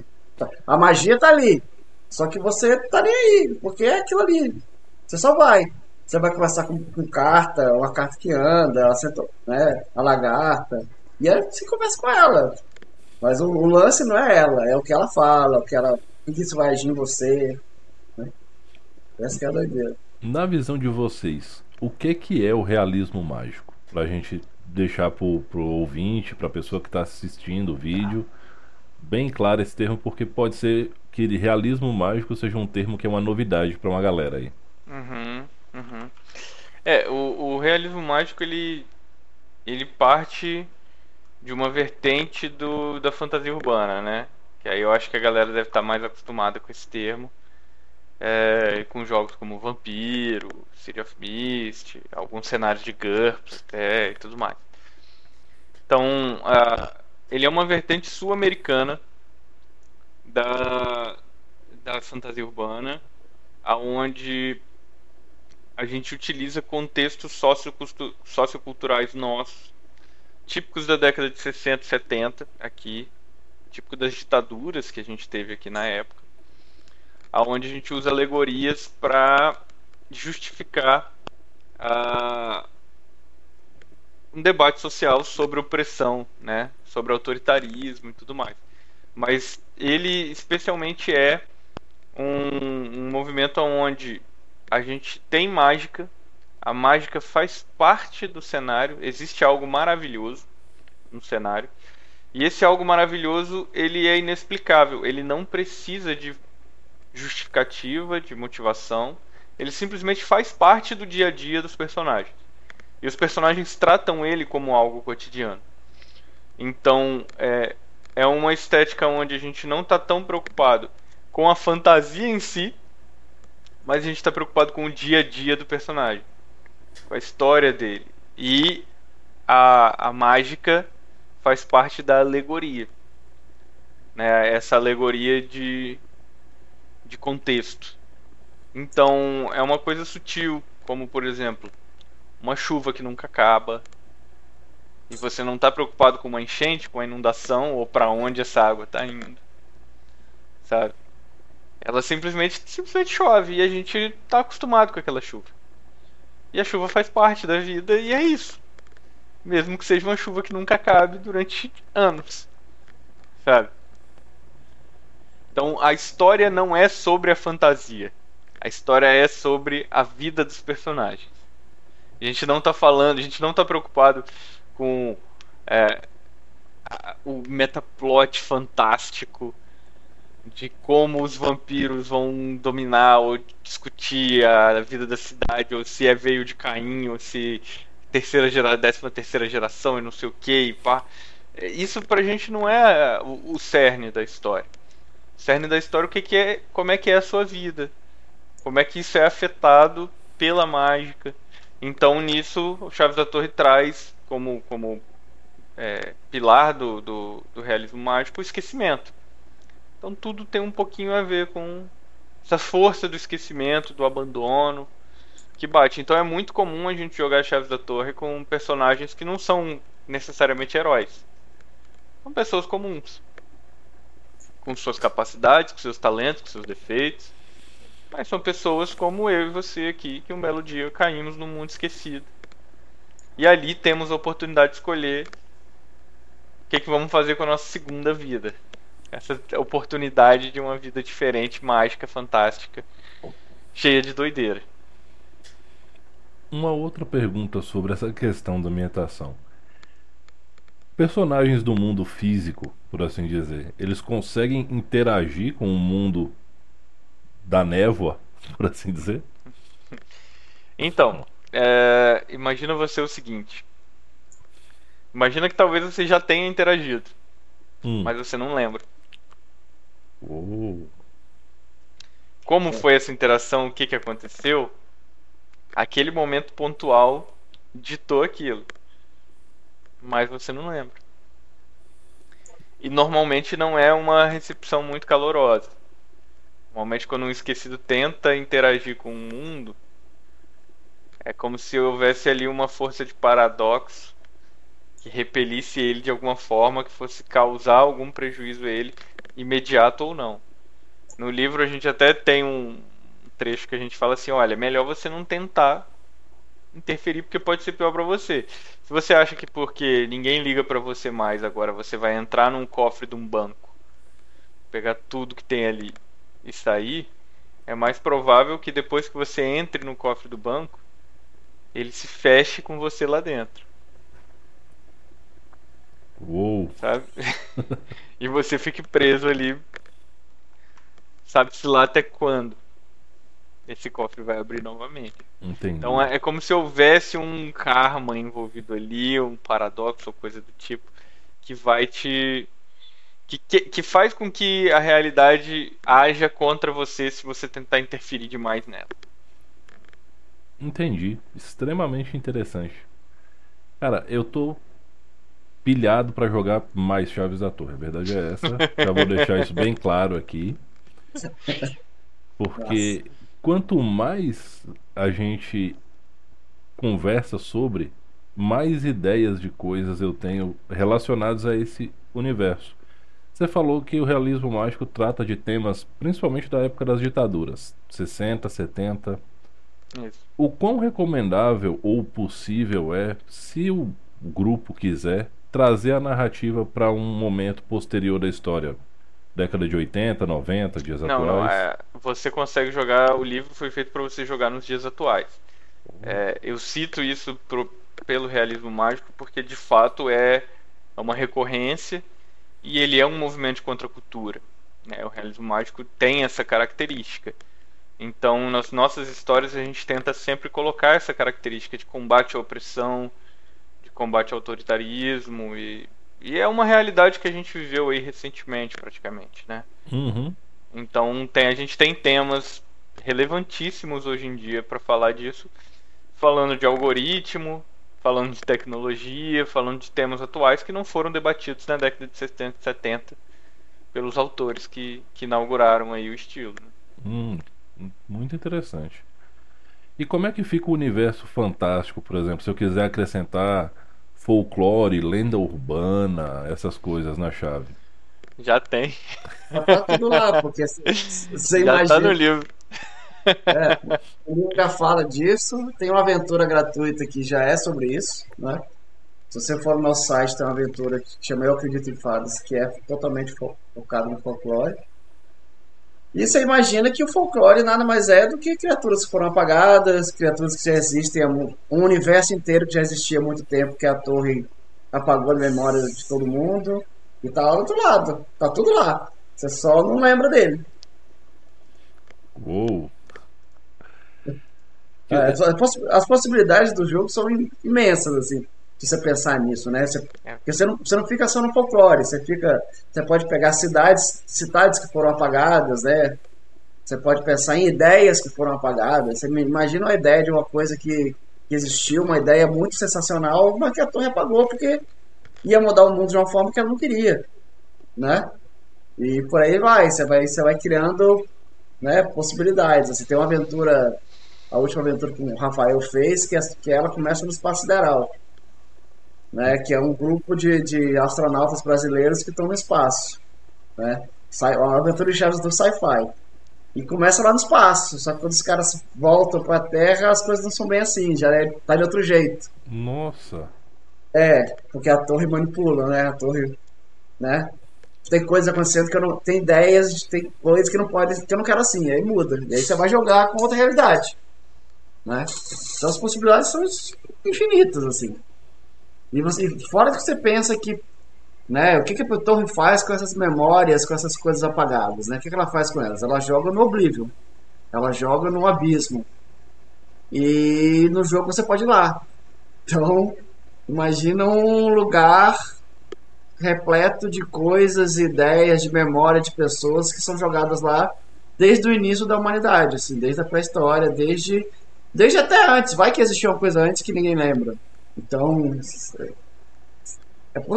A magia tá ali, só que você tá nem aí, porque é aquilo ali. Você só vai. Você vai conversar com, com carta, uma carta que anda, né, a lagarta. E aí você conversa com ela. Mas o, o, lance não é ela, é o que ela fala, o que ela. O que isso vai agir em você. Né? Essa é a doideira. Na visão de vocês, o que que é o realismo mágico? Pra gente deixar pro, pro ouvinte, pra pessoa que tá assistindo o vídeo, bem claro esse termo, porque pode ser que realismo mágico seja um termo que é uma novidade para uma galera aí. Uhum, uhum. É, o, o realismo mágico ele, ele parte de uma vertente do, da fantasia urbana, né? Que aí eu acho que a galera deve estar mais acostumada com esse termo. É, com jogos como Vampiro, City of Mist, alguns cenários de GURPS até, e tudo mais. Então, ele é uma vertente sul-americana da, da fantasia urbana, aonde a gente utiliza contextos socioculturais nossos, típicos da década de 60 e 70 aqui, típico das ditaduras que a gente teve aqui na época, aonde a gente usa alegorias para justificar um debate social sobre opressão, né, sobre autoritarismo e tudo mais. Mas ele especialmente é um, um movimento onde a gente tem mágica, a mágica faz parte do cenário, existe algo maravilhoso no cenário. E esse algo maravilhoso, ele é inexplicável, ele não precisa de justificativa, de motivação, ele simplesmente faz parte do dia a dia dos personagens. E os personagens tratam ele como algo cotidiano. Então, é, é uma estética onde a gente não está tão preocupado com a fantasia em si, mas a gente está preocupado com o dia a dia do personagem, com a história dele. E a, a mágica faz parte da alegoria. Né? Essa alegoria de, de contexto. Então é uma coisa sutil, como por exemplo, uma chuva que nunca acaba. E você não está preocupado com uma enchente, com a inundação ou para onde essa água está indo. Sabe? Ela simplesmente, simplesmente chove e a gente está acostumado com aquela chuva. E a chuva faz parte da vida e é isso. Mesmo que seja uma chuva que nunca acabe durante anos. Sabe? Então a história não é sobre a fantasia. A história é sobre a vida dos personagens. A gente não está falando, a gente não está preocupado com é, o metaplot fantástico de como os vampiros vão dominar ou discutir a vida da cidade, ou se é veio de Caim, ou se terceira geração, décima terceira geração e não sei o que, e pá. Isso pra gente não é o, o cerne da história. Cerne da história o que, que é, como é que é a sua vida, como é que isso é afetado pela mágica. Então nisso o Chaves da Torre traz como, como é, pilar do, do, do realismo mágico o esquecimento. Então tudo tem um pouquinho a ver com essa força do esquecimento, do abandono que bate. Então é muito comum a gente jogar Chaves da Torre com personagens que não são necessariamente heróis. São pessoas comuns. Com suas capacidades, com seus talentos, com seus defeitos. Mas são pessoas como eu e você aqui, que um belo dia caímos num mundo esquecido. E ali temos a oportunidade de escolher o que, é que vamos fazer com a nossa segunda vida. Essa oportunidade de uma vida diferente, mágica, fantástica, cheia de doideira. Uma outra pergunta sobre essa questão da ambientação. Personagens do mundo físico, por assim dizer, eles conseguem interagir com o mundo da névoa, por assim dizer? Então, é, imagina você o seguinte. Imagina que talvez você já tenha interagido, hum. mas você não lembra. Oh. Como foi essa interação? O que, que aconteceu? Aquele momento pontual ditou aquilo, mas você não lembra. E normalmente não é uma recepção muito calorosa. Normalmente quando um esquecido tenta interagir com o mundo, é como se houvesse ali uma força de paradoxo que repelisse ele de alguma forma, que fosse causar algum prejuízo a ele, imediato ou não. No livro a gente até tem um trecho que a gente fala assim, olha, melhor você não tentar interferir porque pode ser pior para você. Se você acha que porque ninguém liga para você mais agora, você vai entrar num cofre de um banco, pegar tudo que tem ali e sair, é mais provável que depois que você entre no cofre do banco, ele se feche com você lá dentro. Uou. Sabe? e você fique preso ali. Sabe-se lá até quando esse cofre vai abrir novamente. Entendi. Então é, é como se houvesse um karma envolvido ali, um paradoxo ou coisa do tipo, que vai te. Que, que, que faz com que a realidade haja contra você se você tentar interferir demais nela. Entendi. Extremamente interessante. Cara, eu tô pilhado para jogar mais Chaves da Torre. A verdade é essa. Já vou deixar isso bem claro aqui. Porque Nossa. Quanto mais a gente conversa sobre, mais ideias de coisas eu tenho relacionadas a esse universo. Você falou que o realismo mágico trata de temas principalmente da época das ditaduras, 60, 70. Isso. O quão recomendável ou possível é, se o grupo quiser, trazer a narrativa para um momento posterior da história? Década de 80, 90, dias não, atuais? Não, é, você consegue jogar. O livro foi feito para você jogar nos dias atuais. É, eu cito isso pro, pelo realismo mágico porque de fato é uma recorrência e ele é um movimento contra a cultura. Né? O realismo mágico tem essa característica. Então, nas nossas histórias, a gente tenta sempre colocar essa característica de combate à opressão, de combate ao autoritarismo e, e é uma realidade que a gente viveu aí recentemente, praticamente, né? Uhum. Então, tem, a gente tem temas relevantíssimos hoje em dia para falar disso, falando de algoritmo, falando de tecnologia, falando de temas atuais que não foram debatidos na década de 60 e 70 pelos autores que, que inauguraram aí o estilo. Né? Hum, muito interessante. E como é que fica o universo fantástico, por exemplo, se eu quiser acrescentar folclore, lenda urbana, essas coisas na chave? Já tem. Já tá tudo lá, porque você Já tá no livro. É, o livro já fala disso. Tem uma aventura gratuita que já é sobre isso, né? Se você for no nosso site, tem uma aventura que chama Eu Acredito em Fadas, que é totalmente focada no folclore. E você imagina que o folclore nada mais é do que criaturas que foram apagadas, criaturas que já existem, um universo inteiro que já existia há muito tempo, que a torre apagou a memória de todo mundo, e tá lá do outro lado, tá tudo lá. Você só não lembra dele. Uou! É, as possibilidades do jogo são imensas, assim, se você pensar nisso, né? Você, é. porque você não, você não fica só no folclore, você fica. Você pode pegar cidades, cidades que foram apagadas, né? Você pode pensar em ideias que foram apagadas. Você imagina uma ideia de uma coisa que, que existiu, uma ideia muito sensacional, mas que a torre apagou porque ia mudar o mundo de uma forma que ela não queria, né? E por aí vai, você vai, você vai criando né, possibilidades. Você tem uma aventura a última aventura que o Rafael fez, que, é, que ela começa no espaço sideral. Né, que é um grupo de, de astronautas brasileiros que estão no espaço. Né? Uma aventura de chaves do sci-fi. E começa lá no espaço. Só que quando os caras voltam para a Terra, as coisas não são bem assim, já é, tá de outro jeito. Nossa. É, porque a torre manipula, né? A torre, né? Tem coisas acontecendo que eu não. Tem ideias, tem coisas que não pode. que eu não quero assim. Aí muda. E aí você vai jogar com outra realidade. Né? Então as possibilidades são infinitas, assim. E você, fora que você pensa que, né, o que, que a torre faz com essas memórias, com essas coisas apagadas, né? O que, que ela faz com elas? Ela joga no Oblivion. Ela joga no abismo. E no jogo você pode ir lá. Então, imagina um lugar repleto de coisas, ideias, de memória de pessoas que são jogadas lá desde o início da humanidade, assim, desde a pré-história, desde Desde até antes, vai que existia uma coisa antes que ninguém lembra. Então,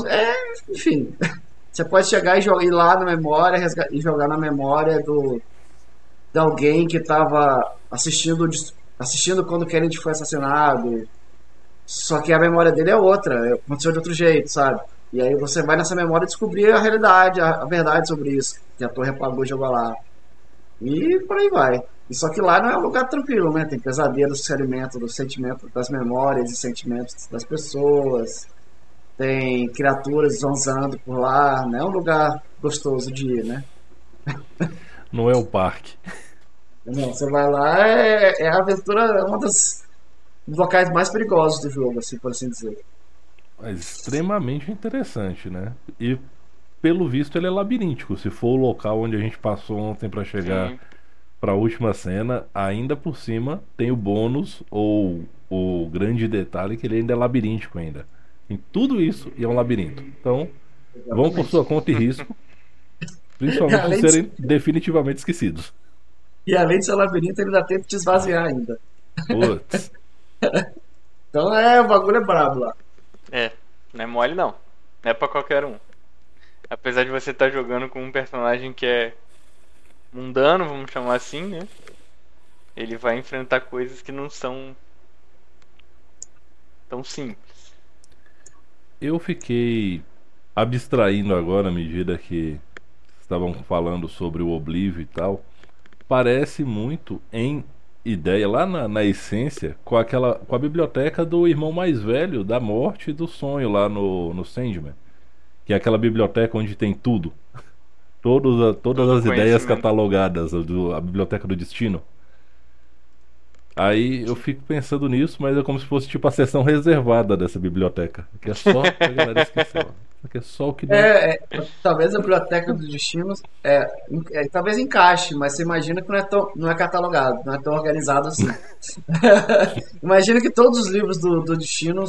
é, é, enfim, você pode chegar e jogar, ir lá na memória e jogar na memória do, de alguém que estava assistindo, assistindo quando Kennedy foi assassinado. Só que a memória dele é outra, aconteceu de outro jeito, sabe? E aí você vai nessa memória descobrir a realidade, a, a verdade sobre isso, que a torre apagou e jogou lá. E por aí vai. E só que lá não é um lugar tranquilo, né? Tem pesadelos que se alimentam do sentimento, das memórias e sentimentos das pessoas. Tem criaturas zonzando por lá. Não é um lugar gostoso de ir, né? Não é o parque. Não, você vai lá, é, é a aventura, uma das dos locais mais perigosos do jogo, assim, por assim dizer. É extremamente interessante, né? E pelo visto ele é labiríntico. Se for o local onde a gente passou ontem para chegar Sim. Para a última cena, ainda por cima tem o bônus ou o grande detalhe que ele ainda é labiríntico ainda. Em tudo isso e é um labirinto. Então, vão por sua conta e risco. Principalmente Além se de- serem definitivamente esquecidos. E além de ser labirinto, ele dá tempo de esvaziar ainda. Putz. Então é, o bagulho é brabo lá. É, não é mole não. Não é pra qualquer um. Apesar de você estar jogando com um personagem que é mundano, vamos chamar assim, né? Ele vai enfrentar coisas que não são tão simples. Eu fiquei abstraindo agora à medida que estavam falando sobre o Oblivion e tal. Parece muito em ideia, lá na, na essência, com aquela com a biblioteca do irmão mais velho da morte e do sonho lá no, no Sandman. Que é aquela biblioteca onde tem tudo. Todas, a- todas Todo as ideias catalogadas, do, a biblioteca do destino. Aí eu fico pensando nisso, mas é como se fosse tipo a seção reservada dessa biblioteca. Que é só a galera esqueceu. Que é só o que não. É, é, talvez a biblioteca dos destinos é, é, talvez encaixe, mas você imagina que não é, tão, não é catalogado, não é tão organizado assim. imagina que todos os livros do, do destino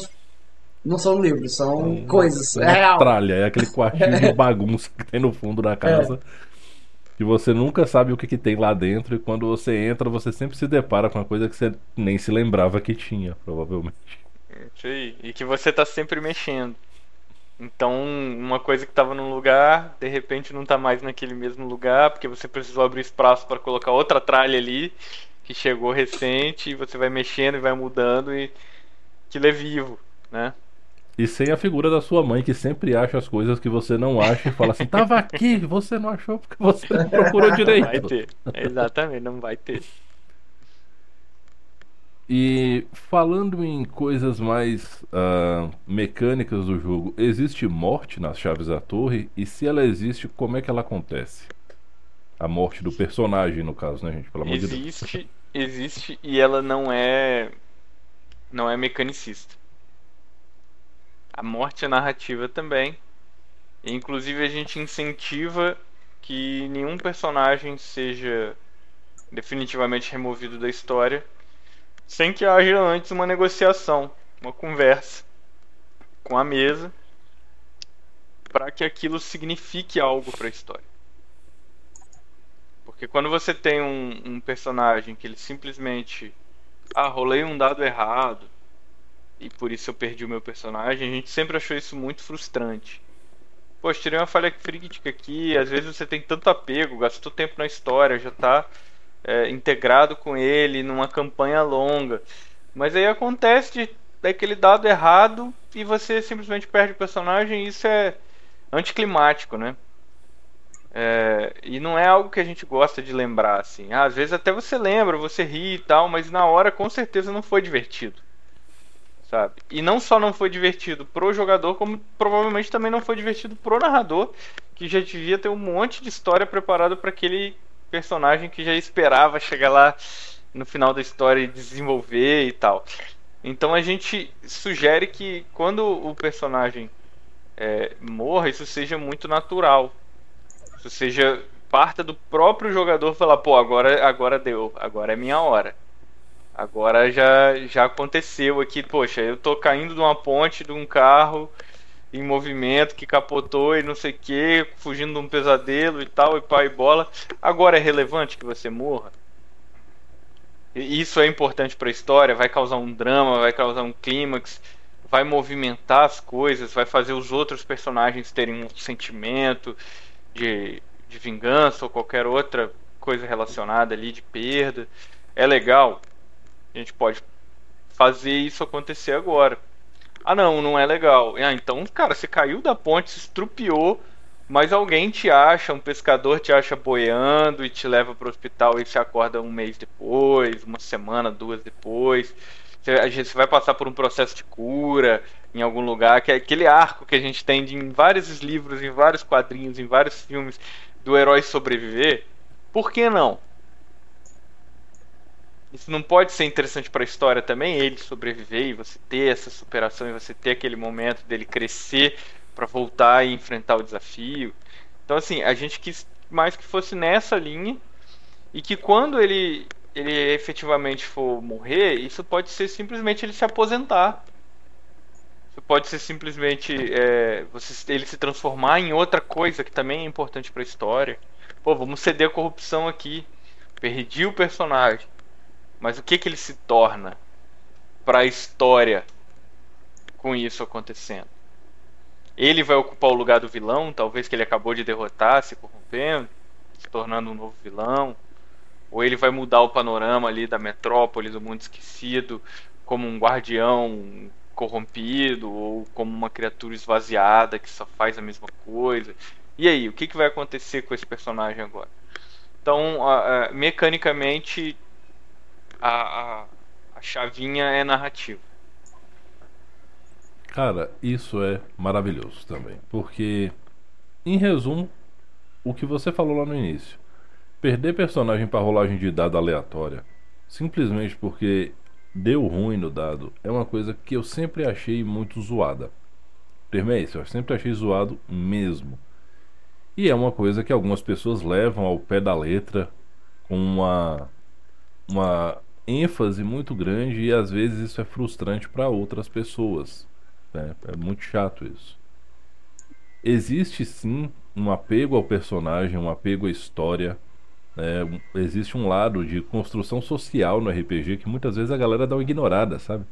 não são livros, são coisas. É uma real. tralha, é aquele quartinho de bagunça que tem no fundo da casa. Que você nunca sabe o que, que tem lá dentro, e quando você entra, você sempre se depara com uma coisa que você nem se lembrava que tinha, provavelmente. Isso aí. E que você tá sempre mexendo. Então, uma coisa que tava num lugar, de repente não tá mais naquele mesmo lugar, porque você precisou abrir espaço para colocar outra tralha ali, que chegou recente, e você vai mexendo e vai mudando, e aquilo é vivo, né? E sem a figura da sua mãe, que sempre acha as coisas que você não acha e fala assim: tava aqui, você não achou porque você não procurou Vai direito. ter. Exatamente, não vai ter. E falando em coisas mais ah, mecânicas do jogo, existe morte nas chaves da torre? E se ela existe, como é que ela acontece? A morte do personagem, no caso, né, gente? Pelo amor de Deus. Existe, existe e ela não é não é mecanicista. A morte é narrativa também. Inclusive a gente incentiva que nenhum personagem seja definitivamente removido da história sem que haja antes uma negociação, uma conversa com a mesa para que aquilo signifique algo para a história. Porque quando você tem um, um personagem que ele simplesmente. Ah, rolei um dado errado. E por isso eu perdi o meu personagem. A gente sempre achou isso muito frustrante. Poxa, tirei uma falha crítica aqui. Às vezes você tem tanto apego, gastou tempo na história, já tá é, integrado com ele numa campanha longa. Mas aí acontece de daquele dado errado e você simplesmente perde o personagem. Isso é anticlimático, né? É, e não é algo que a gente gosta de lembrar, assim. Ah, às vezes até você lembra, você ri e tal, mas na hora com certeza não foi divertido. Sabe? E não só não foi divertido pro jogador, como provavelmente também não foi divertido pro narrador, que já devia ter um monte de história preparada para aquele personagem que já esperava chegar lá no final da história e desenvolver e tal. Então a gente sugere que quando o personagem é, morra, isso seja muito natural. Isso seja parta do próprio jogador falar, pô, agora, agora deu, agora é minha hora. Agora já, já aconteceu aqui, poxa, eu tô caindo de uma ponte de um carro em movimento que capotou e não sei o que, fugindo de um pesadelo e tal, e pau e bola. Agora é relevante que você morra? Isso é importante pra história, vai causar um drama, vai causar um clímax, vai movimentar as coisas, vai fazer os outros personagens terem um sentimento de, de vingança ou qualquer outra coisa relacionada ali de perda. É legal. A gente pode fazer isso acontecer agora. Ah, não, não é legal. Ah, então, cara, você caiu da ponte, se estrupiou, mas alguém te acha, um pescador te acha boiando e te leva pro hospital e você acorda um mês depois, uma semana, duas depois. Você vai passar por um processo de cura em algum lugar, que é aquele arco que a gente tem de, em vários livros, em vários quadrinhos, em vários filmes do herói sobreviver. Por que não? Isso não pode ser interessante para a história também, ele sobreviver e você ter essa superação e você ter aquele momento dele crescer para voltar e enfrentar o desafio. Então assim, a gente quis mais que fosse nessa linha e que quando ele ele efetivamente for morrer, isso pode ser simplesmente ele se aposentar. Isso pode ser simplesmente é, você, ele se transformar em outra coisa que também é importante para a história. Pô, vamos ceder a corrupção aqui. Perdi o personagem. Mas o que, que ele se torna para a história com isso acontecendo? Ele vai ocupar o lugar do vilão, talvez que ele acabou de derrotar, se corrompendo, se tornando um novo vilão ou ele vai mudar o panorama ali da metrópole, do mundo esquecido, como um guardião corrompido, ou como uma criatura esvaziada que só faz a mesma coisa. E aí, o que, que vai acontecer com esse personagem agora? Então, mecanicamente, a, a, a chavinha é narrativa. Cara, isso é maravilhoso também. Porque, em resumo, o que você falou lá no início. Perder personagem para rolagem de dado aleatória, simplesmente porque deu ruim no dado, é uma coisa que eu sempre achei muito zoada. Termo esse, eu sempre achei zoado mesmo. E é uma coisa que algumas pessoas levam ao pé da letra com uma, uma ênfase muito grande e às vezes isso é frustrante para outras pessoas. Né? É muito chato isso. Existe sim um apego ao personagem, um apego à história é, existe um lado de construção social no RPG que muitas vezes a galera dá uma ignorada, sabe?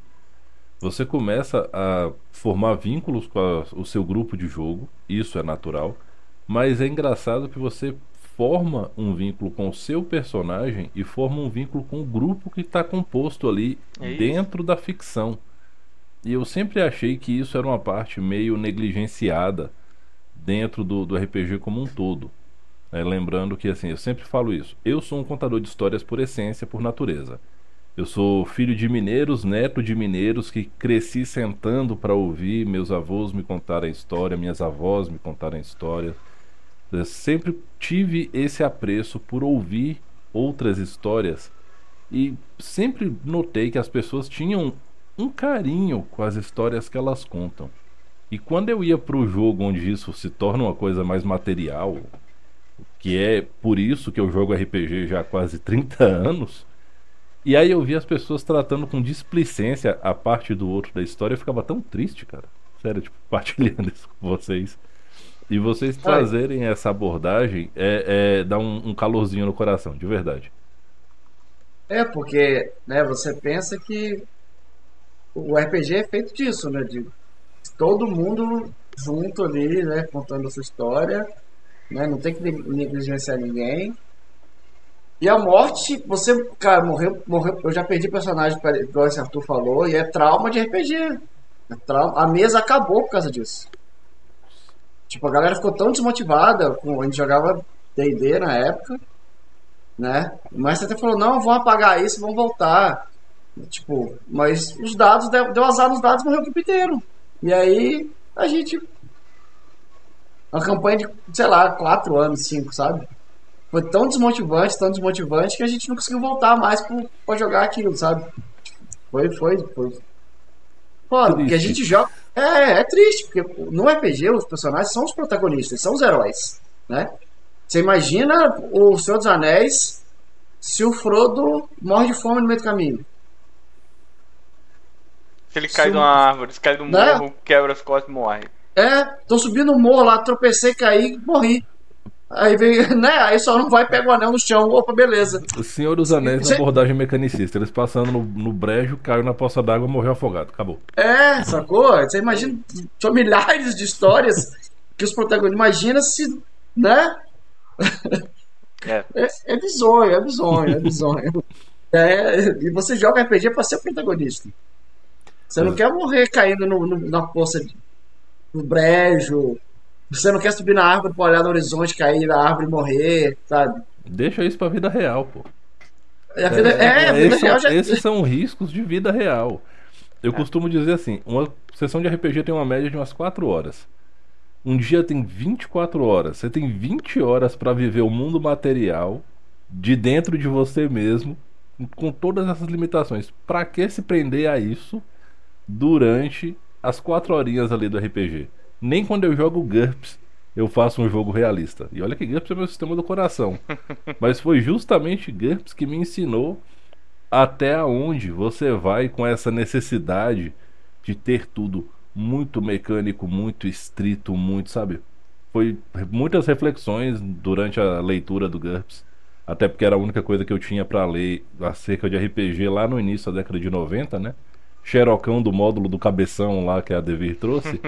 Você começa a formar vínculos com a, o seu grupo de jogo, isso é natural, mas é engraçado que você forma um vínculo com o seu personagem e forma um vínculo com o grupo que está composto ali é dentro da ficção. E eu sempre achei que isso era uma parte meio negligenciada dentro do, do RPG como um todo. É, lembrando que, assim, eu sempre falo isso. Eu sou um contador de histórias por essência, por natureza. Eu sou filho de mineiros, neto de mineiros, que cresci sentando para ouvir meus avós me contarem história, minhas avós me contarem histórias. Eu sempre tive esse apreço por ouvir outras histórias e sempre notei que as pessoas tinham um carinho com as histórias que elas contam. E quando eu ia para o jogo onde isso se torna uma coisa mais material, que é por isso que eu jogo RPG já há quase 30 anos. E aí eu vi as pessoas tratando com displicência a parte do outro da história, eu ficava tão triste, cara. Sério, tipo, partilhando isso com vocês. E vocês trazerem essa abordagem é, é dá um, um, calorzinho no coração, de verdade. É, porque né, você pensa que o RPG é feito disso, né? De todo mundo junto ali, né? Contando a sua história né? Não tem que negligenciar ninguém. E a morte, você, cara, morreu, morreu. Eu já perdi personagem, igual esse Arthur falou, e é trauma de RPG. É trauma, a mesa acabou por causa disso. Tipo, a galera ficou tão desmotivada, a gente jogava DD na época, né? Mas até falou, não, vão apagar isso, vão voltar. Tipo, mas os dados, deu, azar nos dados, morreu o grupo inteiro. E aí a gente uma campanha de, sei lá, quatro anos, cinco, sabe? Foi tão desmotivante, tão desmotivante que a gente não conseguiu voltar mais pra jogar aquilo, sabe? Foi, foi, foi. Foda, porque a gente joga. É, é triste, porque no RPG os personagens são os protagonistas, são os heróis, né? Você imagina o Senhor dos Anéis se o Frodo morre de fome no meio do caminho. Se ele cai se... de uma árvore, se cai de um né? morro, quebra as costas e morre. É, tô subindo o morro lá, tropecei, caí, morri. Aí vem, né? Aí só não vai, pega o anel no chão, opa, beleza. O Senhor dos Anéis na abordagem mecanicista. Eles passando no, no brejo, caiu na poça d'água morreu afogado. Acabou. É, sacou? Você imagina, são milhares de histórias que os protagonistas. Imagina se, né? É. É, é bizonho, é bizonho, é bizonho. é, e você joga RPG pra ser protagonista. Você não é. quer morrer caindo no, no, na poça de no brejo. Você não quer subir na árvore pra olhar no horizonte, cair na árvore e morrer, sabe? Deixa isso pra vida real, pô. É, vida, é, é, a vida real já... Esses são riscos de vida real. Eu é. costumo dizer assim: uma sessão de RPG tem uma média de umas 4 horas. Um dia tem 24 horas. Você tem 20 horas para viver o mundo material de dentro de você mesmo, com todas essas limitações. Pra que se prender a isso durante as quatro horinhas ali do RPG? Nem quando eu jogo GURPS eu faço um jogo realista. E olha que GURPS é meu sistema do coração. Mas foi justamente GURPS que me ensinou até onde você vai com essa necessidade de ter tudo muito mecânico, muito estrito, muito, sabe? Foi muitas reflexões durante a leitura do GURPS. Até porque era a única coisa que eu tinha para ler acerca de RPG lá no início da década de 90, né? Xerocão do módulo do cabeção lá que a Devir trouxe.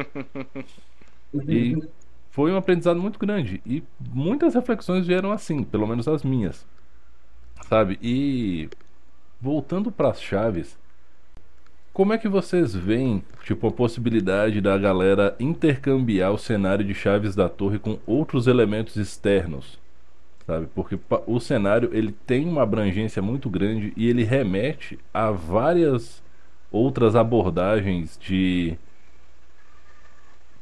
e foi um aprendizado muito grande. E muitas reflexões vieram assim, pelo menos as minhas. Sabe? E voltando para as chaves, como é que vocês veem, tipo, a possibilidade da galera intercambiar o cenário de chaves da torre com outros elementos externos? Sabe? Porque o cenário ele tem uma abrangência muito grande e ele remete a várias outras abordagens de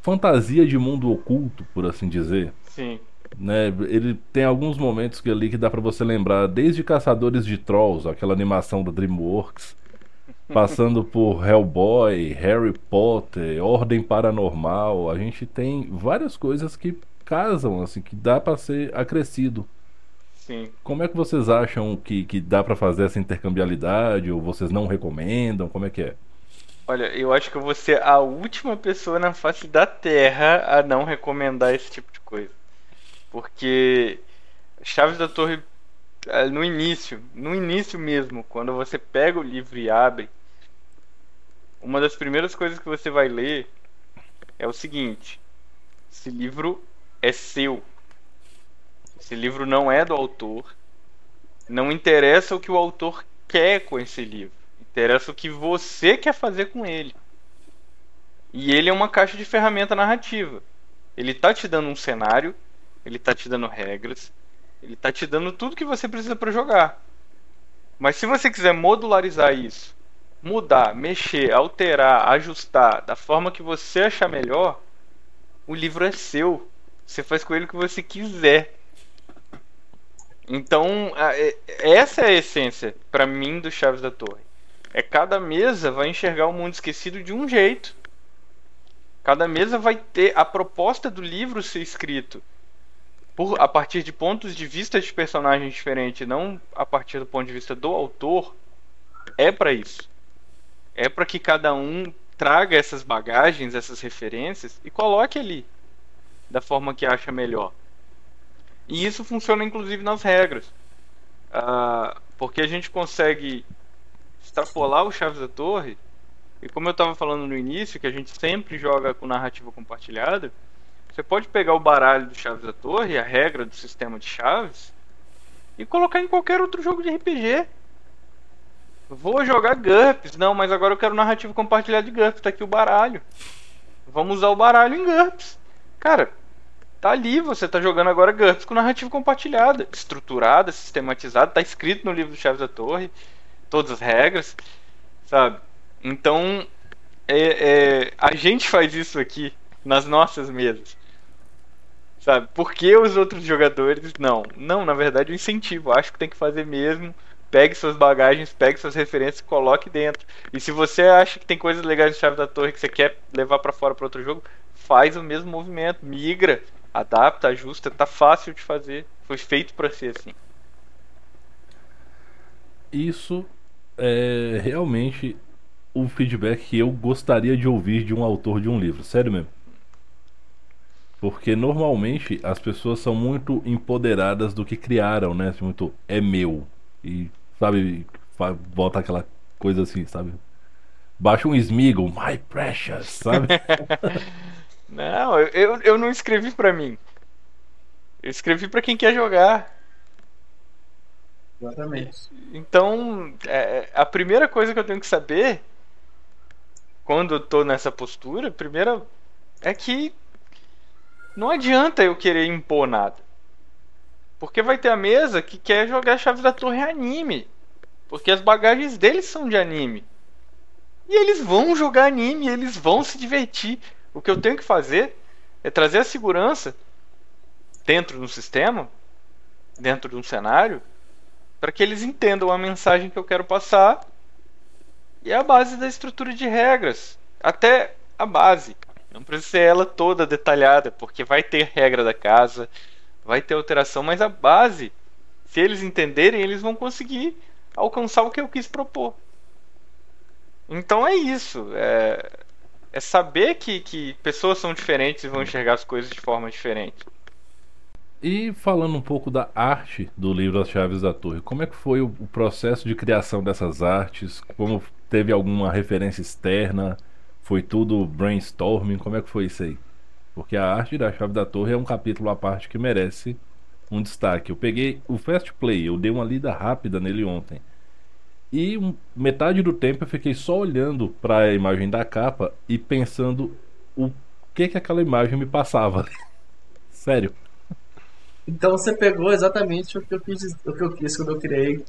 fantasia de mundo oculto, por assim dizer. Sim. Né, ele tem alguns momentos que ali que dá para você lembrar, desde Caçadores de Trolls, aquela animação da DreamWorks, passando por Hellboy, Harry Potter, Ordem Paranormal, a gente tem várias coisas que casam, assim, que dá para ser acrescido. Sim. Como é que vocês acham que, que dá para fazer essa intercambiabilidade ou vocês não recomendam? Como é que é? Olha, eu acho que eu vou ser a última pessoa na face da Terra a não recomendar esse tipo de coisa. Porque Chaves da Torre, é, no início, no início mesmo, quando você pega o livro e abre, uma das primeiras coisas que você vai ler é o seguinte: esse livro é seu. Esse livro não é do autor. Não interessa o que o autor quer com esse livro. Interessa o que você quer fazer com ele. E ele é uma caixa de ferramenta narrativa. Ele tá te dando um cenário, ele tá te dando regras, ele tá te dando tudo que você precisa para jogar. Mas se você quiser modularizar isso, mudar, mexer, alterar, ajustar da forma que você achar melhor, o livro é seu. Você faz com ele o que você quiser. Então, é, essa é a essência, para mim, do Chaves da Torre. É cada mesa vai enxergar o mundo esquecido de um jeito. Cada mesa vai ter a proposta do livro ser escrito por a partir de pontos de vista de personagens diferentes, não a partir do ponto de vista do autor. É para isso. É para que cada um traga essas bagagens, essas referências e coloque ali da forma que acha melhor. E isso funciona inclusive nas regras. Uh, porque a gente consegue extrapolar o Chaves da Torre, e como eu estava falando no início, que a gente sempre joga com narrativa compartilhada, você pode pegar o baralho do Chaves da Torre, a regra do sistema de chaves, e colocar em qualquer outro jogo de RPG. Vou jogar GURPS, não, mas agora eu quero narrativa compartilhada de GURPS, tá aqui o baralho. Vamos usar o baralho em GURPS. Cara, tá ali, você tá jogando agora GURPS com narrativa compartilhada, estruturada, sistematizada, tá escrito no livro do Chaves da Torre todas as regras, sabe? Então, é, é, a gente faz isso aqui nas nossas mesas, sabe? Por que os outros jogadores não? Não, na verdade, o incentivo. Acho que tem que fazer mesmo. Pegue suas bagagens, pegue suas referências coloque dentro. E se você acha que tem coisas legais de Chave da Torre que você quer levar para fora para outro jogo, faz o mesmo movimento, migra, adapta, ajusta, tá fácil de fazer. Foi feito para ser assim. Isso é realmente o feedback que eu gostaria de ouvir de um autor de um livro, sério mesmo. Porque normalmente as pessoas são muito empoderadas do que criaram, né? Assim, muito é meu. E, sabe, volta aquela coisa assim, sabe? Baixa um Smeagol, My Precious, sabe? não, eu, eu não escrevi pra mim. Eu escrevi pra quem quer jogar. Exatamente. Então, é, a primeira coisa que eu tenho que saber quando eu tô nessa postura, primeira é que não adianta eu querer impor nada. Porque vai ter a mesa que quer jogar Chaves da Torre anime. Porque as bagagens deles são de anime. E eles vão jogar anime, eles vão se divertir. O que eu tenho que fazer é trazer a segurança dentro do sistema, dentro de um cenário, para que eles entendam a mensagem que eu quero passar. E a base da estrutura de regras, até a base. Não precisa ser ela toda detalhada, porque vai ter regra da casa, vai ter alteração, mas a base, se eles entenderem, eles vão conseguir alcançar o que eu quis propor. Então é isso. É, é saber que, que pessoas são diferentes e vão enxergar as coisas de forma diferente. E falando um pouco da arte do livro As Chaves da Torre, como é que foi o, o processo de criação dessas artes? Como teve alguma referência externa? Foi tudo brainstorming? Como é que foi isso aí? Porque a arte da Chave da Torre é um capítulo à parte que merece um destaque. Eu peguei o Fast Play, eu dei uma lida rápida nele ontem. E um, metade do tempo eu fiquei só olhando para a imagem da capa e pensando o que que aquela imagem me passava. Sério. Então você pegou exatamente o que eu quis, o que eu quis quando eu criei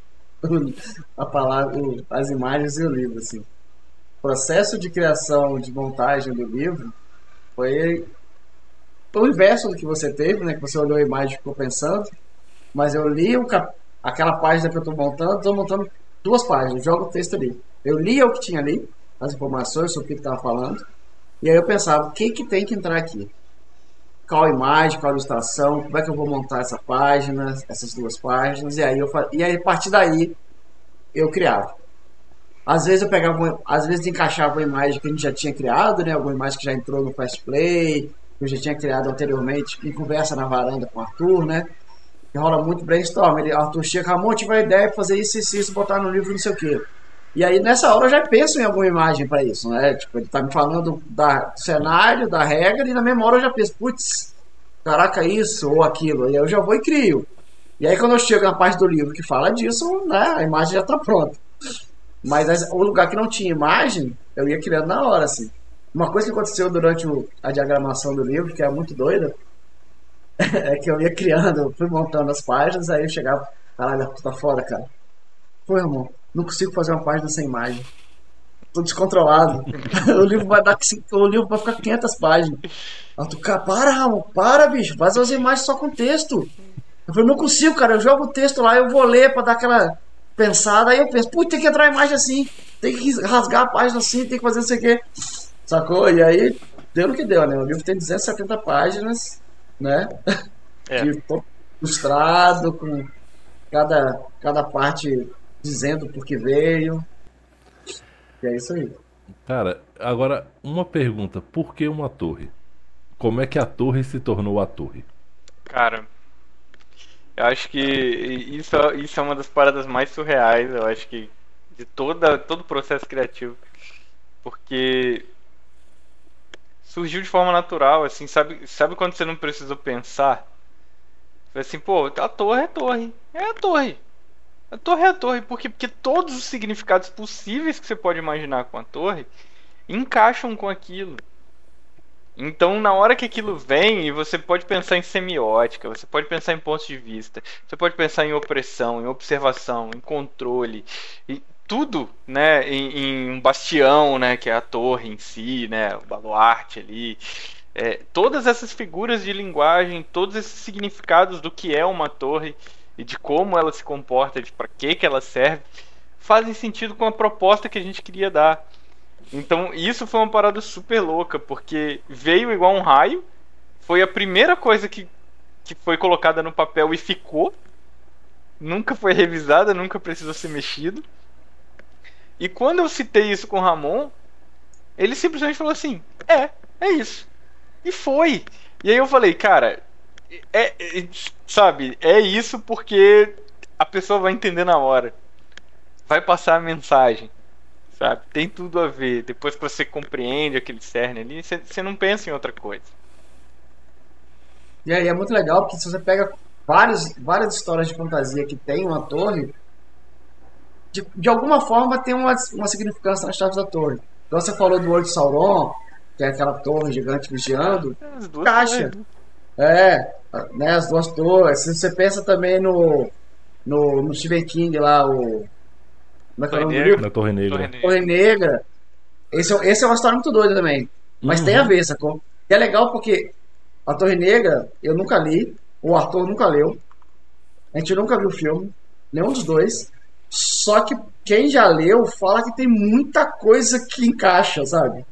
a palavra, as imagens e o livro, assim. O processo de criação, de montagem do livro foi o inverso do que você teve, né? Que você olhou a imagem e ficou pensando. Mas eu li cap... aquela página que eu estou montando, estou montando duas páginas, jogo o texto ali. Eu lia o que tinha ali, as informações sobre o que estava falando, e aí eu pensava, o que, que tem que entrar aqui? Qual imagem, qual ilustração, como é que eu vou montar essa página, essas duas páginas, e aí, eu, e aí a partir daí eu criava. Às vezes eu pegava, às vezes encaixava uma imagem que a gente já tinha criado, né? Alguma imagem que já entrou no Fast Play, que eu já tinha criado anteriormente, em conversa na varanda com o Arthur, né? Que rola muito brainstorm. Ele, Arthur chega, Ramon, tive a ideia de fazer isso, isso, isso, botar no livro, não sei o quê. E aí, nessa hora, eu já penso em alguma imagem para isso, né? Tipo, ele tá me falando do cenário, da regra, e na mesma hora eu já penso, putz, caraca, isso ou aquilo. E aí eu já vou e crio. E aí, quando eu chego na parte do livro que fala disso, né, a imagem já tá pronta. Mas o lugar que não tinha imagem, eu ia criando na hora, assim. Uma coisa que aconteceu durante a diagramação do livro, que é muito doida, é que eu ia criando, fui montando as páginas, aí eu chegava, caralho, tá foda, cara. Pô, irmão, não consigo fazer uma página sem imagem. Tô descontrolado. o livro vai dar o livro vai ficar 500 páginas. Aí tu, cara, para, Ramon, para, bicho, faz as imagens só com texto. Eu falei, não consigo, cara, eu jogo o texto lá, eu vou ler pra dar aquela pensada, aí eu penso, putz, tem que entrar a imagem assim, tem que rasgar a página assim, tem que fazer não sei o quê. Sacou? E aí, deu no que deu, né? O livro tem 270 páginas, né? É. ilustrado, com cada, cada parte dizendo por que veio. E é isso aí. Cara, agora uma pergunta: por que uma torre? Como é que a torre se tornou a torre? Cara, eu acho que isso, isso é uma das paradas mais surreais, eu acho que de toda, todo o processo criativo. Porque surgiu de forma natural, assim, sabe, sabe quando você não precisou pensar? Assim, pô, a torre é torre. É a torre. A torre é a torre, porque, porque todos os significados possíveis que você pode imaginar com a torre encaixam com aquilo. Então, na hora que aquilo vem, você pode pensar em semiótica, você pode pensar em pontos de vista, você pode pensar em opressão, em observação, em controle. E tudo, né, em, em, um bastião, né, que é a torre em si, né, o baluarte ali, é, todas essas figuras de linguagem, todos esses significados do que é uma torre e de como ela se comporta, de para que que ela serve, fazem sentido com a proposta que a gente queria dar. Então isso foi uma parada super louca, porque veio igual um raio, foi a primeira coisa que, que foi colocada no papel e ficou, nunca foi revisada, nunca precisou ser mexido. E quando eu citei isso com o Ramon, ele simplesmente falou assim: é, é isso. E foi. E aí eu falei, cara, é, é, sabe, é isso porque a pessoa vai entender na hora. Vai passar a mensagem. Sabe? Tem tudo a ver. Depois que você compreende aquele cerne ali, você, você não pensa em outra coisa. E aí é muito legal porque se você pega vários, várias histórias de fantasia que tem uma torre, de, de alguma forma tem uma, uma significância nas chaves da torre. Então você falou do olho de Sauron, que é aquela torre gigante vigiando, é, caixa. Torres. É, né, as duas torres. Você pensa também no, no, no Stephen King lá, o. Como é que é o nome do livro? Na Torre Negra. Torre Negra. Esse, é esse é uma história muito doida também. Mas uhum. tem a ver, sacou? E é legal porque a Torre Negra eu nunca li, o Arthur nunca leu, a gente nunca viu o filme. nenhum dos dois. Só que quem já leu fala que tem muita coisa que encaixa, sabe?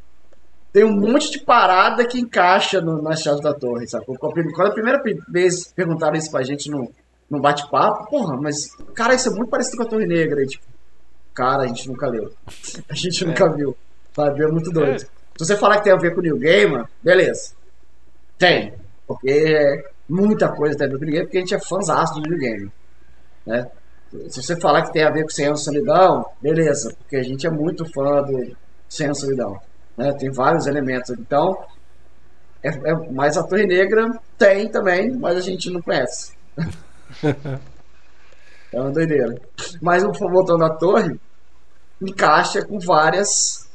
Tem um monte de parada que encaixa no, nas chaves da torre, sabe? Quando a primeira vez perguntaram isso pra gente no, no bate-papo, porra, mas, cara, isso é muito parecido com a Torre Negra. E, tipo, cara, a gente nunca leu. A gente é. nunca viu. Sabe? É muito doido. É. Se você falar que tem a ver com o New Gamer, beleza. Tem. Porque é muita coisa tem a ver com o New Gamer, porque a gente é fãzão do New Game. Né? Se você falar que tem a ver com Senhor Solidão, beleza, porque a gente é muito fã do Senhor Solidão. Né? Tem vários elementos. Então, é, é, mas a Torre Negra tem também, mas a gente não conhece. é uma doideira. Mas voltando à torre, encaixa com várias.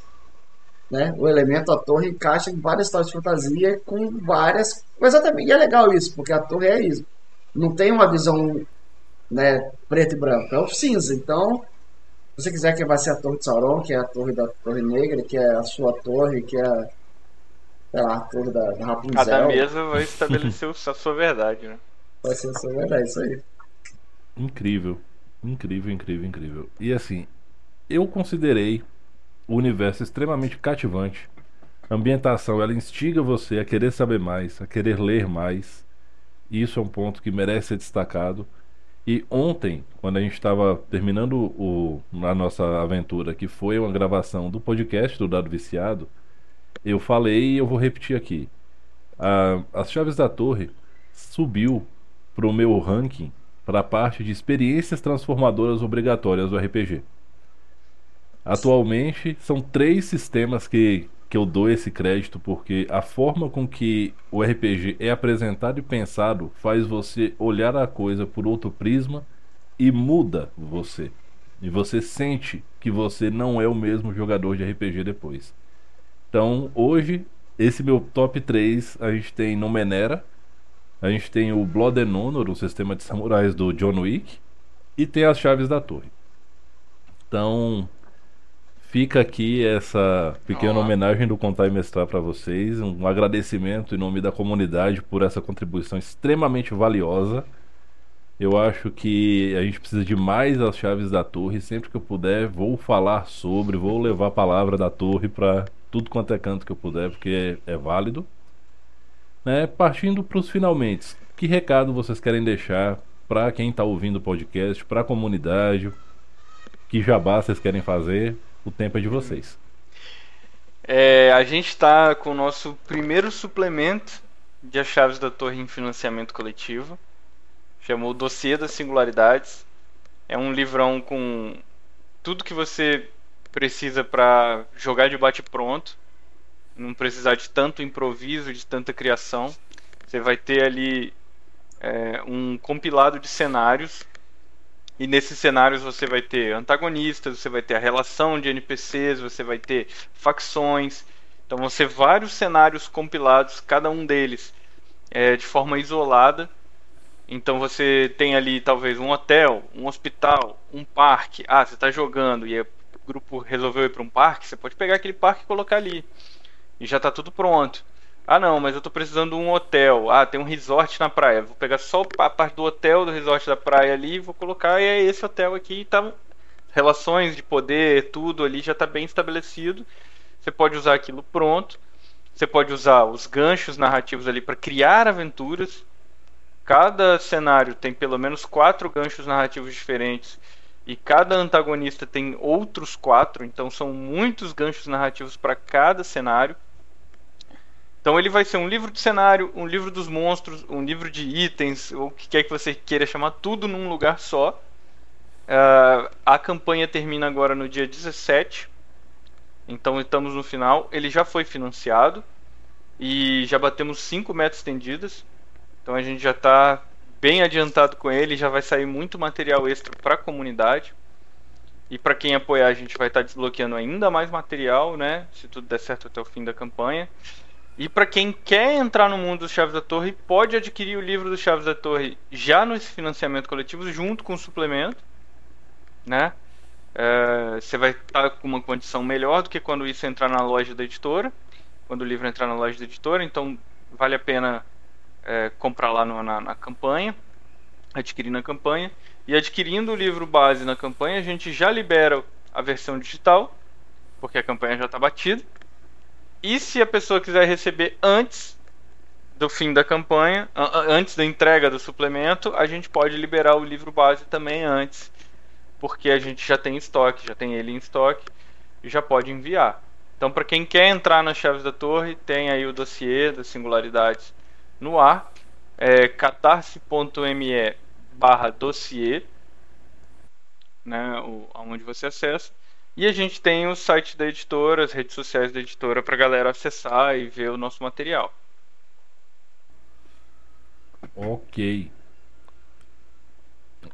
Né? O elemento a torre encaixa em várias histórias de fantasia com várias. Exatamente, e é legal isso, porque a torre é isso. Não tem uma visão né, preto e branco, é o cinza. Então, se você quiser que vai ser a torre de Sauron, que é a torre da Torre Negra, que é a sua torre, que é sei lá, a torre da, da Rapunzel. Cada mesa vai estabelecer a sua verdade, né? Vai ser a sua verdade, isso aí. Incrível. Incrível, incrível, incrível. E assim, eu considerei o universo extremamente cativante. A ambientação, ela instiga você a querer saber mais, a querer ler mais. E isso é um ponto que merece ser destacado. E ontem, quando a gente estava terminando o, a nossa aventura, que foi uma gravação do podcast do Dado Viciado, eu falei e eu vou repetir aqui. A, as Chaves da Torre subiu para o meu ranking para a parte de experiências transformadoras obrigatórias do RPG. Atualmente são três sistemas que, que eu dou esse crédito porque a forma com que o RPG é apresentado e pensado faz você olhar a coisa por outro prisma e muda você. E você sente que você não é o mesmo jogador de RPG depois. Então, hoje, esse meu top 3, a gente tem Numenera, a gente tem o Blood and Honor, o sistema de samurais do John Wick, e tem as chaves da torre. Então, Fica aqui essa pequena homenagem do Contar e Mestrar para vocês, um agradecimento em nome da comunidade por essa contribuição extremamente valiosa. Eu acho que a gente precisa de mais as chaves da torre. Sempre que eu puder, vou falar sobre, vou levar a palavra da torre para tudo quanto é canto que eu puder, porque é, é válido. Né? Partindo para os finalmente, que recado vocês querem deixar para quem está ouvindo o podcast, para a comunidade? Que jabá vocês querem fazer? O tempo é de vocês. É, a gente está com o nosso primeiro suplemento de As Chaves da Torre em Financiamento Coletivo. Chamou Dossiê das Singularidades. É um livrão com tudo que você precisa para jogar de bate pronto. Não precisar de tanto improviso, de tanta criação. Você vai ter ali é, um compilado de cenários e nesses cenários você vai ter antagonistas, você vai ter a relação de NPCs, você vai ter facções. Então vão ser vários cenários compilados, cada um deles é, de forma isolada. Então você tem ali talvez um hotel, um hospital, um parque. Ah, você está jogando e o grupo resolveu ir para um parque, você pode pegar aquele parque e colocar ali. E já está tudo pronto. Ah, não, mas eu tô precisando de um hotel. Ah, tem um resort na praia. Vou pegar só a parte do hotel, do resort da praia ali, vou colocar e é esse hotel aqui. Tá relações de poder, tudo ali já está bem estabelecido. Você pode usar aquilo pronto. Você pode usar os ganchos narrativos ali para criar aventuras. Cada cenário tem pelo menos quatro ganchos narrativos diferentes e cada antagonista tem outros quatro, então são muitos ganchos narrativos para cada cenário. Então ele vai ser um livro de cenário, um livro dos monstros, um livro de itens, ou o que quer que você queira chamar, tudo num lugar só. Uh, a campanha termina agora no dia 17. Então estamos no final. Ele já foi financiado. E já batemos 5 metas estendidas. Então a gente já está bem adiantado com ele. Já vai sair muito material extra para a comunidade. E para quem apoiar, a gente vai estar tá desbloqueando ainda mais material, né? Se tudo der certo até o fim da campanha. E para quem quer entrar no mundo dos Chaves da Torre, pode adquirir o livro dos Chaves da Torre já no financiamento coletivo, junto com o suplemento. Né? É, você vai estar com uma condição melhor do que quando isso entrar na loja da editora. Quando o livro entrar na loja da editora, então vale a pena é, comprar lá no, na, na, campanha. adquirir na campanha. E adquirindo o livro base na campanha, a gente já libera a versão digital, porque a campanha já está batida. E se a pessoa quiser receber antes do fim da campanha, antes da entrega do suplemento, a gente pode liberar o livro base também antes, porque a gente já tem estoque, já tem ele em estoque e já pode enviar. Então, para quem quer entrar nas chaves da torre, tem aí o dossiê das singularidades no ar, é catarse.me barra dossiê, né, onde você acessa. E a gente tem o site da editora, as redes sociais da editora para a galera acessar e ver o nosso material. Ok.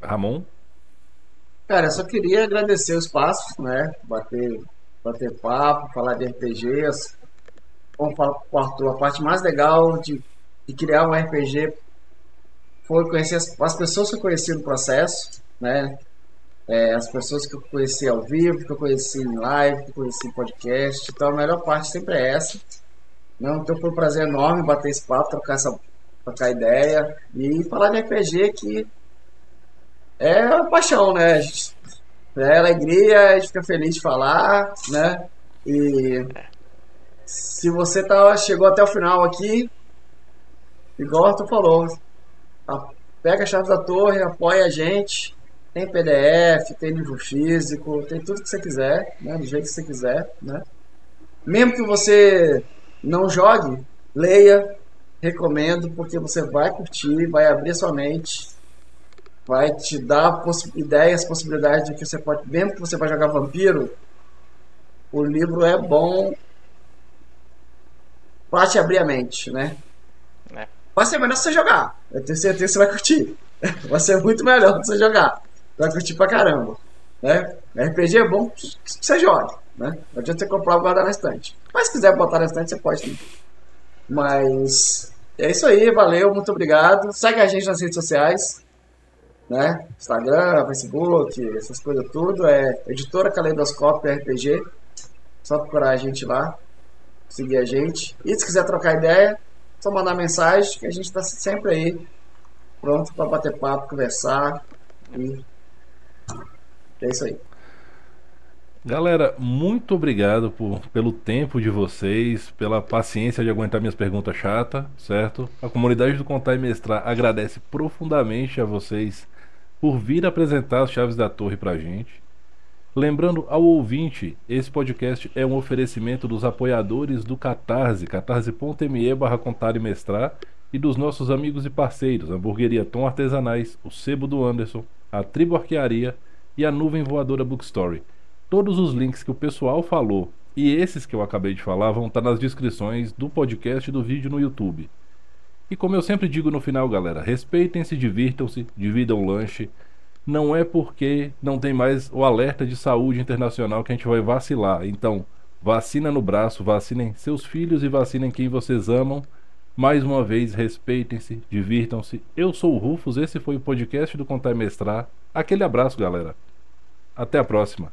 Ramon? Cara, eu só queria agradecer o espaço, né? Bater, bater papo, falar de RPGs. Como o Arthur, a parte mais legal de, de criar um RPG foi conhecer as, as pessoas que eu conheci no processo, né? É, as pessoas que eu conheci ao vivo, que eu conheci em live, que eu conheci em podcast. Então a melhor parte sempre é essa. Não, então foi um prazer enorme bater esse papo, trocar, essa, trocar ideia e falar de RPG que é uma paixão, né? É alegria, a gente fica feliz de falar, né? E se você tá, chegou até o final aqui, igual tu falou, pega a chave da torre, apoia a gente. Tem PDF, tem livro físico, tem tudo que você quiser, né? Do jeito que você quiser, né? Mesmo que você não jogue, leia, recomendo, porque você vai curtir, vai abrir sua mente, vai te dar poss ideias, possibilidades de que você pode, mesmo que você vai jogar vampiro, o livro é bom para te abrir a mente, né? É. Vai ser melhor se você jogar. Eu tenho certeza que você vai curtir. Vai ser muito melhor você jogar vai curtir pra caramba. Né? RPG é bom que você jogue. Né? Não adianta você comprar e guardar na estante. Mas se quiser botar na estante, você pode sim. Mas é isso aí, valeu, muito obrigado. Segue a gente nas redes sociais. Né? Instagram, Facebook, essas coisas tudo. É Editora Caleidoscópio RPG. Só procurar a gente lá. Seguir a gente. E se quiser trocar ideia, só mandar mensagem que a gente está sempre aí. Pronto para bater papo, conversar. E é isso aí. Galera, muito obrigado por, pelo tempo de vocês, pela paciência de aguentar minhas perguntas chatas, certo? A comunidade do Contar e Mestrar agradece profundamente a vocês por vir apresentar as chaves da torre pra gente. Lembrando ao ouvinte, esse podcast é um oferecimento dos apoiadores do Catarse, catarse.me barra contar e mestrar, e dos nossos amigos e parceiros, a Hamburgueria Tom Artesanais, o Sebo do Anderson, a Tribo Arquearia e a Nuvem Voadora Bookstory. Todos os links que o pessoal falou e esses que eu acabei de falar vão estar nas descrições do podcast e do vídeo no YouTube. E como eu sempre digo no final, galera, respeitem-se, divirtam-se, dividam o lanche. Não é porque não tem mais o alerta de saúde internacional que a gente vai vacilar. Então, vacina no braço, vacinem seus filhos e vacinem quem vocês amam. Mais uma vez, respeitem-se, divirtam-se. Eu sou o Rufus, esse foi o podcast do Contar Mestrar. Aquele abraço, galera. Até a próxima.